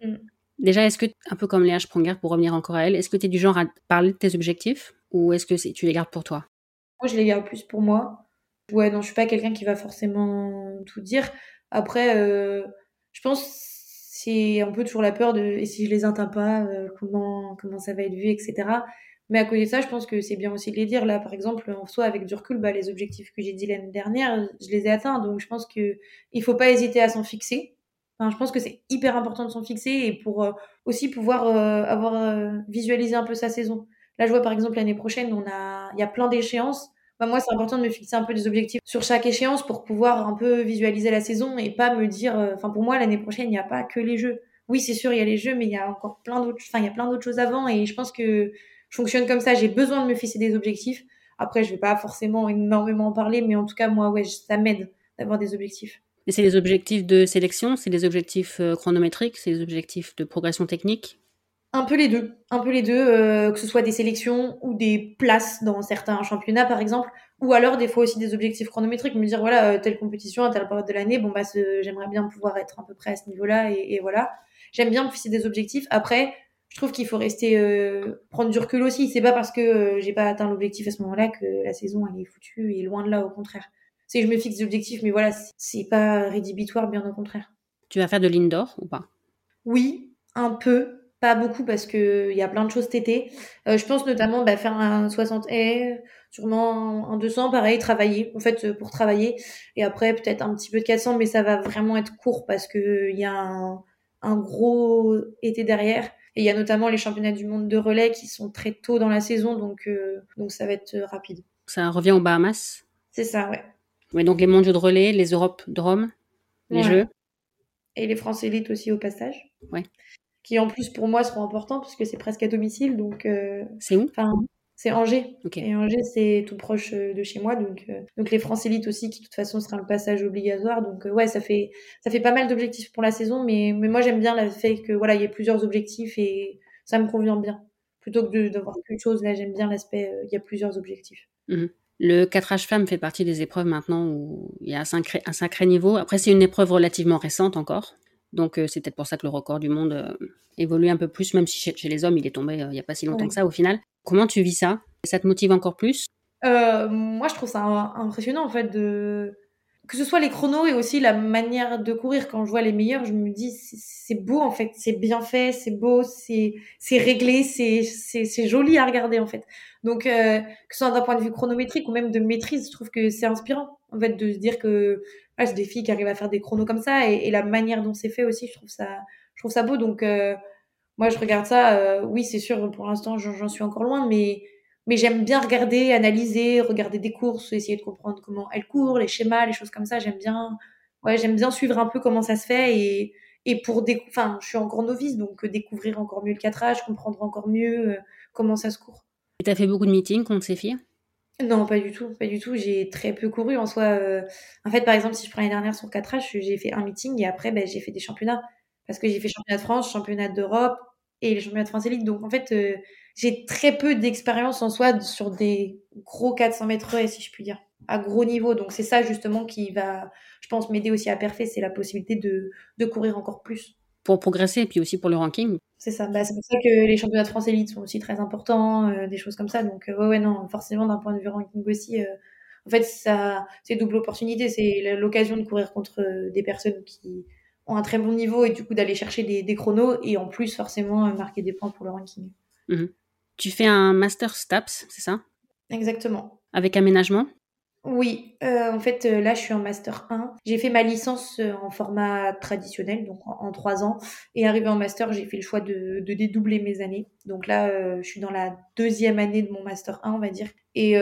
Mm. Déjà, est-ce que, un peu comme Léa Spronger, pour revenir encore à elle, est-ce que tu es du genre à parler de tes objectifs ou est-ce que tu les gardes pour toi? Moi, je les garde plus pour moi. Ouais, non, je suis pas quelqu'un qui va forcément tout dire. Après, euh, je pense c'est un peu toujours la peur de et si je les atteins pas, euh, comment comment ça va être vu, etc. Mais à côté de ça, je pense que c'est bien aussi de les dire. Là, par exemple, en soi, avec du recul, bah, les objectifs que j'ai dit l'année dernière, je les ai atteints. Donc, je pense que il faut pas hésiter à s'en fixer. Enfin, je pense que c'est hyper important de s'en fixer et pour euh, aussi pouvoir avoir visualisé un peu sa saison. Là, je vois par exemple l'année prochaine, on a, il y a plein d'échéances. Bah, moi, c'est important de me fixer un peu des objectifs sur chaque échéance pour pouvoir un peu visualiser la saison et pas me dire, euh, enfin, pour moi, l'année prochaine, il n'y a pas que les jeux. Oui, c'est sûr, il y a les jeux, mais il y a encore plein d'autres, enfin, il y a plein d'autres choses avant et je pense que je fonctionne comme ça. J'ai besoin de me fixer des objectifs. Après, je vais pas forcément énormément en parler, mais en tout cas, moi, ouais, ça m'aide d'avoir des objectifs. Et c'est les objectifs de sélection, c'est les objectifs euh, chronométriques, c'est les objectifs de progression technique? Un peu les deux, un peu les deux, euh, que ce soit des sélections ou des places dans certains championnats par exemple, ou alors des fois aussi des objectifs chronométriques, me dire voilà euh, telle compétition à telle période de l'année, bon bah j'aimerais bien pouvoir être à peu près à ce niveau-là et, voilà. J'aime bien me fixer des objectifs. Après, je trouve qu'il faut rester euh, prendre du recul aussi. C'est pas parce que j'ai pas atteint l'objectif à ce moment-là que la saison elle est foutue et loin de là au contraire. C'est que je me fixe des objectifs, mais voilà c'est pas rédhibitoire, bien au contraire. Tu vas faire de l'indoor ou pas? Oui, un peu pas beaucoup parce que il y a plein de choses tétées. Euh, je pense notamment bah, faire un 60 haies, sûrement un 200, pareil, travailler, en fait, pour travailler. Et après, peut-être un petit peu de 400, mais ça va vraiment être court parce que il y a un, un, gros été derrière. Et il y a notamment les championnats du monde de relais qui sont très tôt dans la saison, donc, euh, donc ça va être rapide. Ça revient aux Bahamas C'est ça, ouais. Ouais, donc les mondiaux de relais, les Europes de Rome, les Jeux. Et les France élites aussi au passage. Ouais qui en plus pour moi seront importants parce que c'est presque à domicile. Donc, euh, c'est où? Enfin, c'est Angers. Et Angers, c'est tout proche euh, de chez moi. Donc, euh, donc les France Élites aussi, qui de toute façon sera le passage obligatoire. Donc, ouais, ça fait, ça fait pas mal d'objectifs pour la saison. Mais, mais moi, j'aime bien le fait que voilà, il y ait plusieurs objectifs et ça me convient bien. Plutôt que d'avoir qu'une chose, là, j'aime bien l'aspect, il y a plusieurs objectifs. Mmh. Le 4H femme fait partie des épreuves maintenant où il y a un sacré, un sacré niveau. Après, c'est une épreuve relativement récente encore. Donc euh, c'est peut-être pour ça que le record du monde euh, évolue un peu plus, même si chez, les hommes il est tombé euh, il n'y a pas si longtemps que ça au final. Comment tu vis ça? Ça te motive encore plus? Moi je trouve ça impressionnant en fait de que ce soit les chronos et aussi la manière de courir. Quand je vois les meilleurs, je me dis c'est beau en fait, c'est bien fait, c'est beau, c'est c'est réglé, c'est c'est joli à regarder en fait. Donc que ce soit d'un point de vue chronométrique ou même de maîtrise, je trouve que c'est inspirant en fait de se dire que c'est des filles qui arrivent à faire des chronos comme ça et, la manière dont c'est fait aussi, je trouve ça, je trouve ça beau. Donc euh, moi, je regarde ça. Euh, oui, c'est sûr, pour l'instant, j'en suis encore loin, mais mais j'aime bien regarder, analyser, regarder des courses, essayer de comprendre comment elles courent, les schémas, les choses comme ça. J'aime bien, ouais, j'aime bien suivre un peu comment ça se fait et et pour enfin, je suis encore novice, donc euh, découvrir encore mieux le cadrage, comprendre encore mieux comment ça se court. Tu as fait beaucoup de meetings contre ces filles? Non, pas du tout, pas du tout. J'ai très peu couru en soi. Euh, en fait, par exemple, si je prends l'année dernière sur 4 H, j'ai fait un meeting et après, ben, j'ai fait des championnats. Parce que j'ai fait championnat de France, championnat d'Europe et les championnats de France Elite. Donc, en fait, euh, j'ai très peu d'expérience en soi sur des gros 400 mètres si je puis dire, à gros niveau. Donc, c'est ça justement qui va, je pense, m'aider aussi à parfait, c'est la possibilité de, de courir encore plus. pour progresser et puis aussi pour le ranking. C'est ça. Bah, c'est pour ça que les championnats de France élite sont aussi très importants, euh, des choses comme ça. Donc, ouais, ouais, non, forcément, d'un point de vue ranking aussi, en fait, ça, c'est double opportunité. C'est l'occasion de courir contre des personnes qui ont un très bon niveau et du coup d'aller chercher des, chronos et en plus, forcément, marquer des points pour le ranking. Mmh tu fais un master STAPS, c'est ça? Exactement. Avec aménagement? Oui, euh, en fait, euh, là, je suis en master 1. J'ai fait ma licence euh, en format traditionnel, donc en, trois ans. Et arrivé en master, j'ai fait le choix de, dédoubler mes années. Donc là, je suis dans la deuxième année de mon master 1, on va dire. Et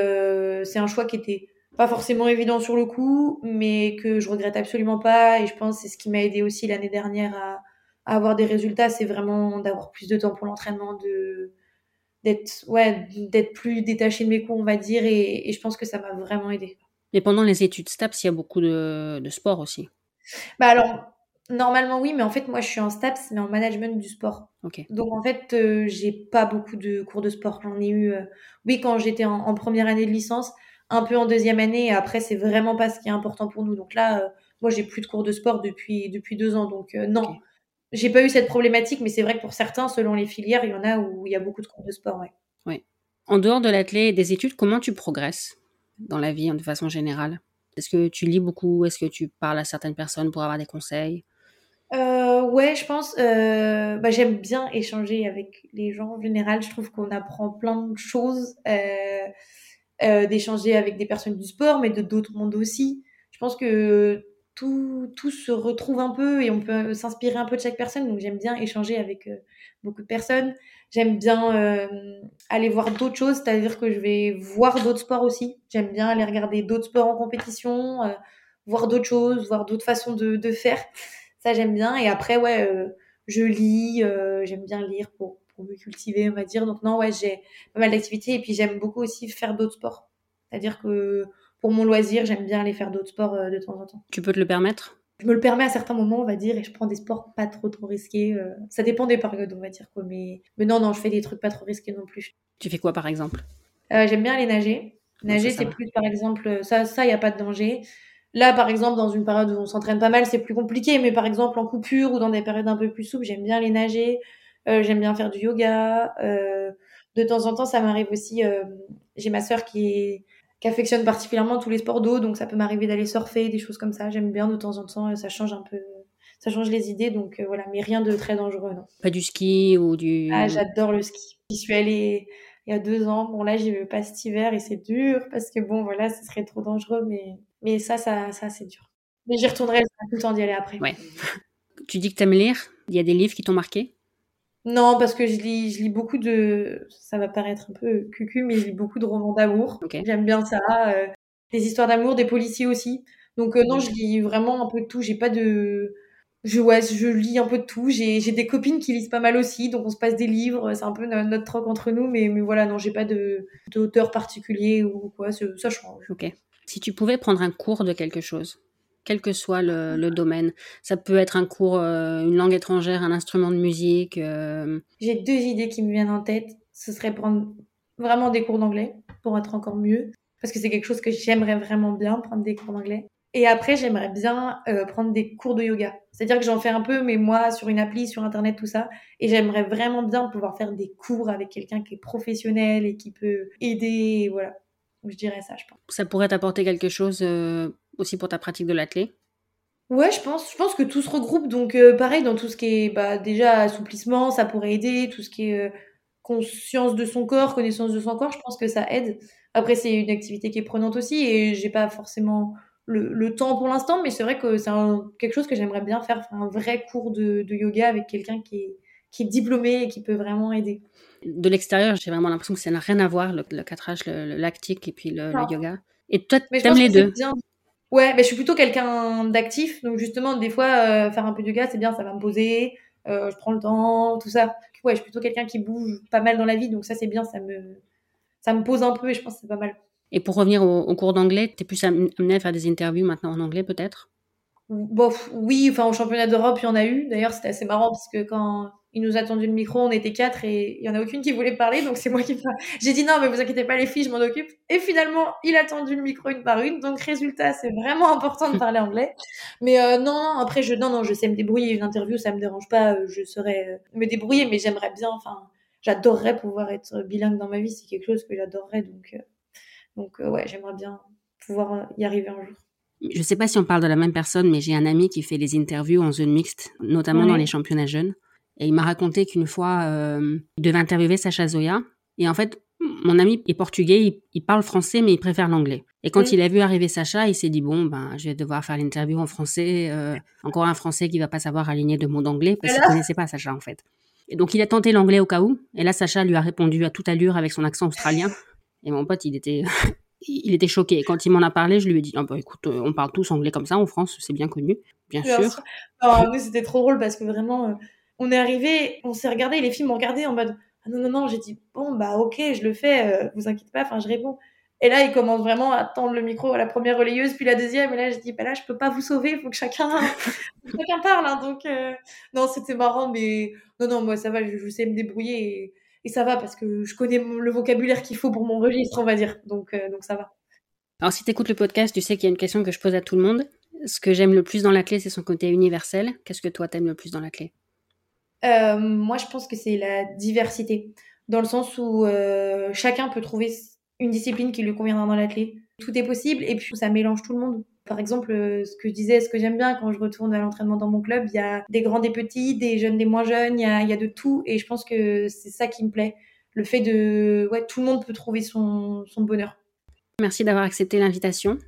c'est un choix qui était pas forcément évident sur le coup, mais que je regrette absolument pas. Et je pense que c'est ce qui m'a aidé aussi l'année dernière à, avoir des résultats. C'est vraiment d'avoir plus de temps pour l'entraînement, de d'être ouais, d'être plus détaché de mes cours, on va dire, et, je pense que ça m'a vraiment aidé. Et pendant les études STAPS, il y a beaucoup de, de sport aussi Bah alors, normalement oui, mais en fait, moi, je suis en STAPS, mais en management du sport. Ok. Donc, en fait, euh, j'ai pas beaucoup de cours de sport. J'en ai eu, euh, oui, quand j'étais en, première année de licence, un peu en deuxième année, et après, c'est vraiment pas ce qui est important pour nous. Donc là, euh, moi, j'ai plus de cours de sport depuis, depuis deux ans, donc non j'ai pas eu cette problématique, mais c'est vrai que pour certains, selon les filières, il y en a où il y a beaucoup de cours de sport. Ouais. Oui. En dehors de l'athlète et des études, comment tu progresses dans la vie de façon générale? Est-ce que tu lis beaucoup? Est-ce que tu parles à certaines personnes pour avoir des conseils? Euh, ouais, je pense. Euh, bah, j'aime bien échanger avec les gens en général. Je trouve qu'on apprend plein de choses, euh, euh d'échanger avec des personnes du sport, mais de d'autres mondes aussi. Je pense que tout, tout se retrouve un peu et on peut s'inspirer un peu de chaque personne. Donc j'aime bien échanger avec euh, beaucoup de personnes. J'aime bien euh, aller voir d'autres choses, c'est-à-dire que je vais voir d'autres sports aussi. J'aime bien aller regarder d'autres sports en compétition, euh, voir d'autres choses, voir d'autres façons de, de, faire. Ça j'aime bien. Et après ouais, je lis. j'aime bien lire pour, pour me cultiver, on va dire. Donc non ouais, j'ai pas mal d'activités et puis j'aime beaucoup aussi faire d'autres sports. C'est-à-dire que pour mon loisir, j'aime bien aller faire d'autres sports euh, de temps en temps. Tu peux te le permettre? Je me le permets à certains moments, on va dire, et je prends des sports pas trop trop risqués. Euh. ça dépend des périodes, on va dire quoi. Mais, mais non, non, je fais des trucs pas trop risqués non plus. Tu fais quoi par exemple? Euh, J'aime bien aller nager. Nager, c'est plus par exemple, ça, ça, il y a pas de danger. Là, par exemple, dans une période où on s'entraîne pas mal, c'est plus compliqué. Mais par exemple, en coupure ou dans des périodes un peu plus souples, j'aime bien aller nager. j'aime bien faire du yoga. de temps en temps, ça m'arrive aussi. J'ai ma sœur qui est qui affectionne particulièrement tous les sports d'eau, donc ça peut m'arriver d'aller surfer, des choses comme ça. J'aime bien de temps en temps, ça change un peu, ça change les idées, donc euh, voilà, mais rien de très dangereux, non. Pas du ski ou du. Ah, j'adore le ski. J'y suis allée il y a deux ans. Bon, là, j'y vais pas cet hiver et c'est dur parce que bon, voilà, ce serait trop dangereux, mais, mais ça, ça, ça, c'est dur. Mais j'y retournerai tout le temps d'y aller après. Ouais. tu dis que t'aimes lire. Il y a des livres qui t'ont marqué? Non, parce que je lis, je lis beaucoup de. Ça va paraître un peu cucu, mais je lis beaucoup de romans d'amour. J'aime bien ça. Euh, des histoires d'amour, des policiers aussi. Donc, euh, non, je lis vraiment un peu de tout. J'ai pas de. Je, ouais, je lis un peu de tout. J'ai des copines qui lisent pas mal aussi, donc on se passe des livres. C'est un peu notre, troc entre nous, mais, mais voilà, non, j'ai pas d'auteur particulier ou quoi. Ça change. Ok. Si tu pouvais prendre un cours de quelque chose, quel que soit le, domaine. Ça peut être un cours, euh, une langue étrangère, un instrument de musique. Euh. J'ai deux idées qui me viennent en tête. Ce serait prendre vraiment des cours d'anglais pour être encore mieux. Parce que c'est quelque chose que j'aimerais vraiment bien, prendre des cours d'anglais. Et après, j'aimerais bien euh, prendre des cours de yoga. C'est-à-dire que j'en fais un peu, mais moi, sur une appli, sur Internet, tout ça. Et j'aimerais vraiment bien pouvoir faire des cours avec quelqu'un qui est professionnel et qui peut aider. voilà. je dirais ça, je pense. Ça pourrait t'apporter quelque chose aussi pour ta pratique de l'athlé? Ouais, je pense. Je pense que tout se regroupe. Donc, euh, pareil, dans tout ce qui est bah, déjà assouplissement, ça pourrait aider. Tout ce qui est euh, conscience de son corps, connaissance de son corps, je pense que ça aide. Après, c'est une activité qui est prenante aussi et j'ai pas forcément le, temps pour l'instant, mais c'est vrai que c'est quelque chose que j'aimerais bien faire, faire un vrai cours de, yoga avec quelqu'un qui est, qui est diplômé et qui peut vraiment aider. De l'extérieur, j'ai vraiment l'impression que ça n'a rien à voir, le, le catrage, le, lactique et puis le, yoga. Et toi, t'aimes les deux? Ouais, mais je suis plutôt quelqu'un d'actif, donc justement, des fois, euh, faire un peu de yoga, c'est bien, ça va me poser, euh, je prends le temps, tout ça. Ouais, je suis plutôt quelqu'un qui bouge pas mal dans la vie, donc ça, c'est bien, ça me, ça me pose un peu et je pense que c'est pas mal. Et pour revenir au, cours d'anglais, tu es plus amené à faire des interviews maintenant en anglais, peut-être? Bof, oui, enfin au championnat d'Europe, il y en a eu. D'ailleurs, c'était assez marrant parce que quand il nous a tendu le micro, on était quatre et il y en a aucune qui voulait parler, donc c'est moi qui J'ai dit non, mais vous inquiétez pas les filles, je m'en occupe. Et finalement, il a tendu le micro une par une, donc résultat, c'est vraiment important de parler anglais. Mais euh, non, après je non non, je sais me débrouiller. Une interview, ça me dérange pas. Euh, je saurais euh, me débrouiller, mais j'aimerais bien. Enfin, j'adorerais pouvoir être bilingue dans ma vie. C'est quelque chose que j'adorerais, donc donc ouais, j'aimerais bien pouvoir y arriver un jour. Je ne sais pas si on parle de la même personne, mais j'ai un ami qui fait des interviews en zone mixte, notamment dans les championnats jeunes. Et il m'a raconté qu'une fois, euh, il devait interviewer Sacha Zoya. Et en fait, mon ami est portugais, il, parle français, mais il préfère l'anglais. Et quand il a vu arriver Sacha, il s'est dit bon, ben, je vais devoir faire l'interview en français. Euh, encore un français qui va pas savoir aligner de mots d'anglais parce qu'il connaissait pas Sacha en fait. Et donc il a tenté l'anglais au cas où. Et là, Sacha lui a répondu à toute allure avec son accent australien. Et mon pote, il était il était choqué. Quand il m'en a parlé, je lui ai dit, ah bah, écoute, euh, on parle tous anglais comme ça en France, c'est bien connu, bien, sûr. nous, c'était trop drôle parce que vraiment, euh, on est arrivé, on s'est regardé, les filles m'ont regardé en mode, ah non, non, non, j'ai dit, bon, bah ok, je le fais, euh, vous inquiétez pas, enfin, je réponds. Et là, il commence vraiment à tendre le micro à la première relayeuse, puis la deuxième. Et là, je dis, bah là, je peux pas vous sauver, il faut que chacun, chacun parle. Hein, donc, non, c'était marrant, mais non, non, moi, ça va, je, sais me débrouiller. Et et ça va parce que je connais le vocabulaire qu'il faut pour mon registre, on va dire. Donc, euh, donc ça va. Alors, si tu écoutes le podcast, tu sais qu'il y a une question que je pose à tout le monde. Ce que j'aime le plus dans la clé, c'est son côté universel. Qu'est-ce que toi, t'aimes le plus dans la clé? Euh, Moi, je pense que c'est la diversité. Dans le sens où euh, chacun peut trouver une discipline qui lui conviendra dans la clé. Tout est possible et puis ça mélange tout le monde. Par exemple, euh, ce que je disais, ce que j'aime bien quand je retourne à l'entraînement dans mon club, il y a des grands, des petits, des jeunes, des moins jeunes, il y a, il y a de tout. Et je pense que c'est ça qui me plaît. Le fait de, ouais, tout le monde peut trouver son, son bonheur. Merci d'avoir accepté l'invitation.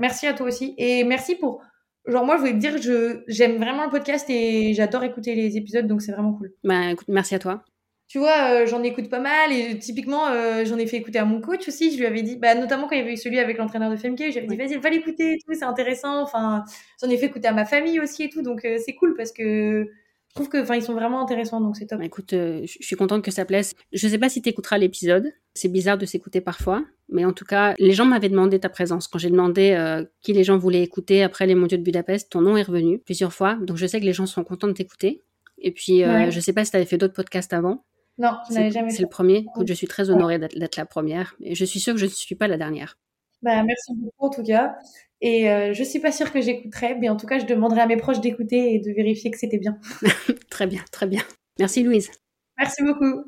Merci à toi aussi. Et merci pour, genre moi, je voulais te dire, je, j'aime vraiment le podcast et j'adore écouter les épisodes, donc c'est vraiment cool. Bah, écoute, merci à toi tu vois, euh, j'en écoute pas mal et typiquement, euh, j'en ai fait écouter à mon coach aussi. Je lui avais dit, bah, notamment quand il y avait eu celui avec l'entraîneur de FMK, j'avais dit, vas-y, va l'écouter et tout, c'est intéressant. Enfin, j'en ai fait écouter à ma famille aussi et tout, donc euh, c'est cool parce que je trouve que, enfin, ils sont vraiment intéressants, donc c'est top. Bah, écoute, je suis contente que ça plaise. Je sais pas si tu écouteras l'épisode. C'est bizarre de s'écouter parfois, mais en tout cas, les gens m'avaient demandé ta présence. Quand j'ai demandé qui les gens voulaient écouter après les mondiaux de Budapest, ton nom est revenu plusieurs fois, donc je sais que les gens sont contents de t'écouter. Et puis, je sais pas si tu avais fait d'autres podcasts avant. Non, je n'avais jamais C'est le premier. je suis très honorée d'être la première. Et je suis sûre que je ne suis pas la dernière. Bah, merci beaucoup en tout cas. Et euh, je suis pas sûre que j'écouterai, mais en tout cas, je demanderai à mes proches d'écouter et de vérifier que c'était bien. très bien, très bien. Merci Louise. Merci beaucoup.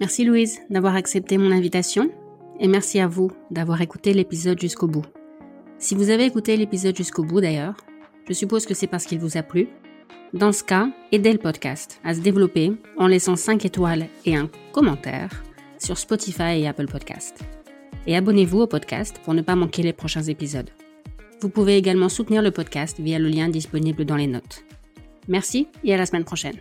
Merci Louise d'avoir accepté mon invitation et merci à vous d'avoir écouté l'épisode jusqu'au bout. Si vous avez écouté l'épisode jusqu'au bout d'ailleurs, je suppose que c'est parce qu'il vous a plu dans ce cas, aidez le podcast à se développer en laissant 5 étoiles et un commentaire sur Spotify et Apple Podcast. Et abonnez-vous au podcast pour ne pas manquer les prochains épisodes. Vous pouvez également soutenir le podcast via le lien disponible dans les notes. Merci et à la semaine prochaine.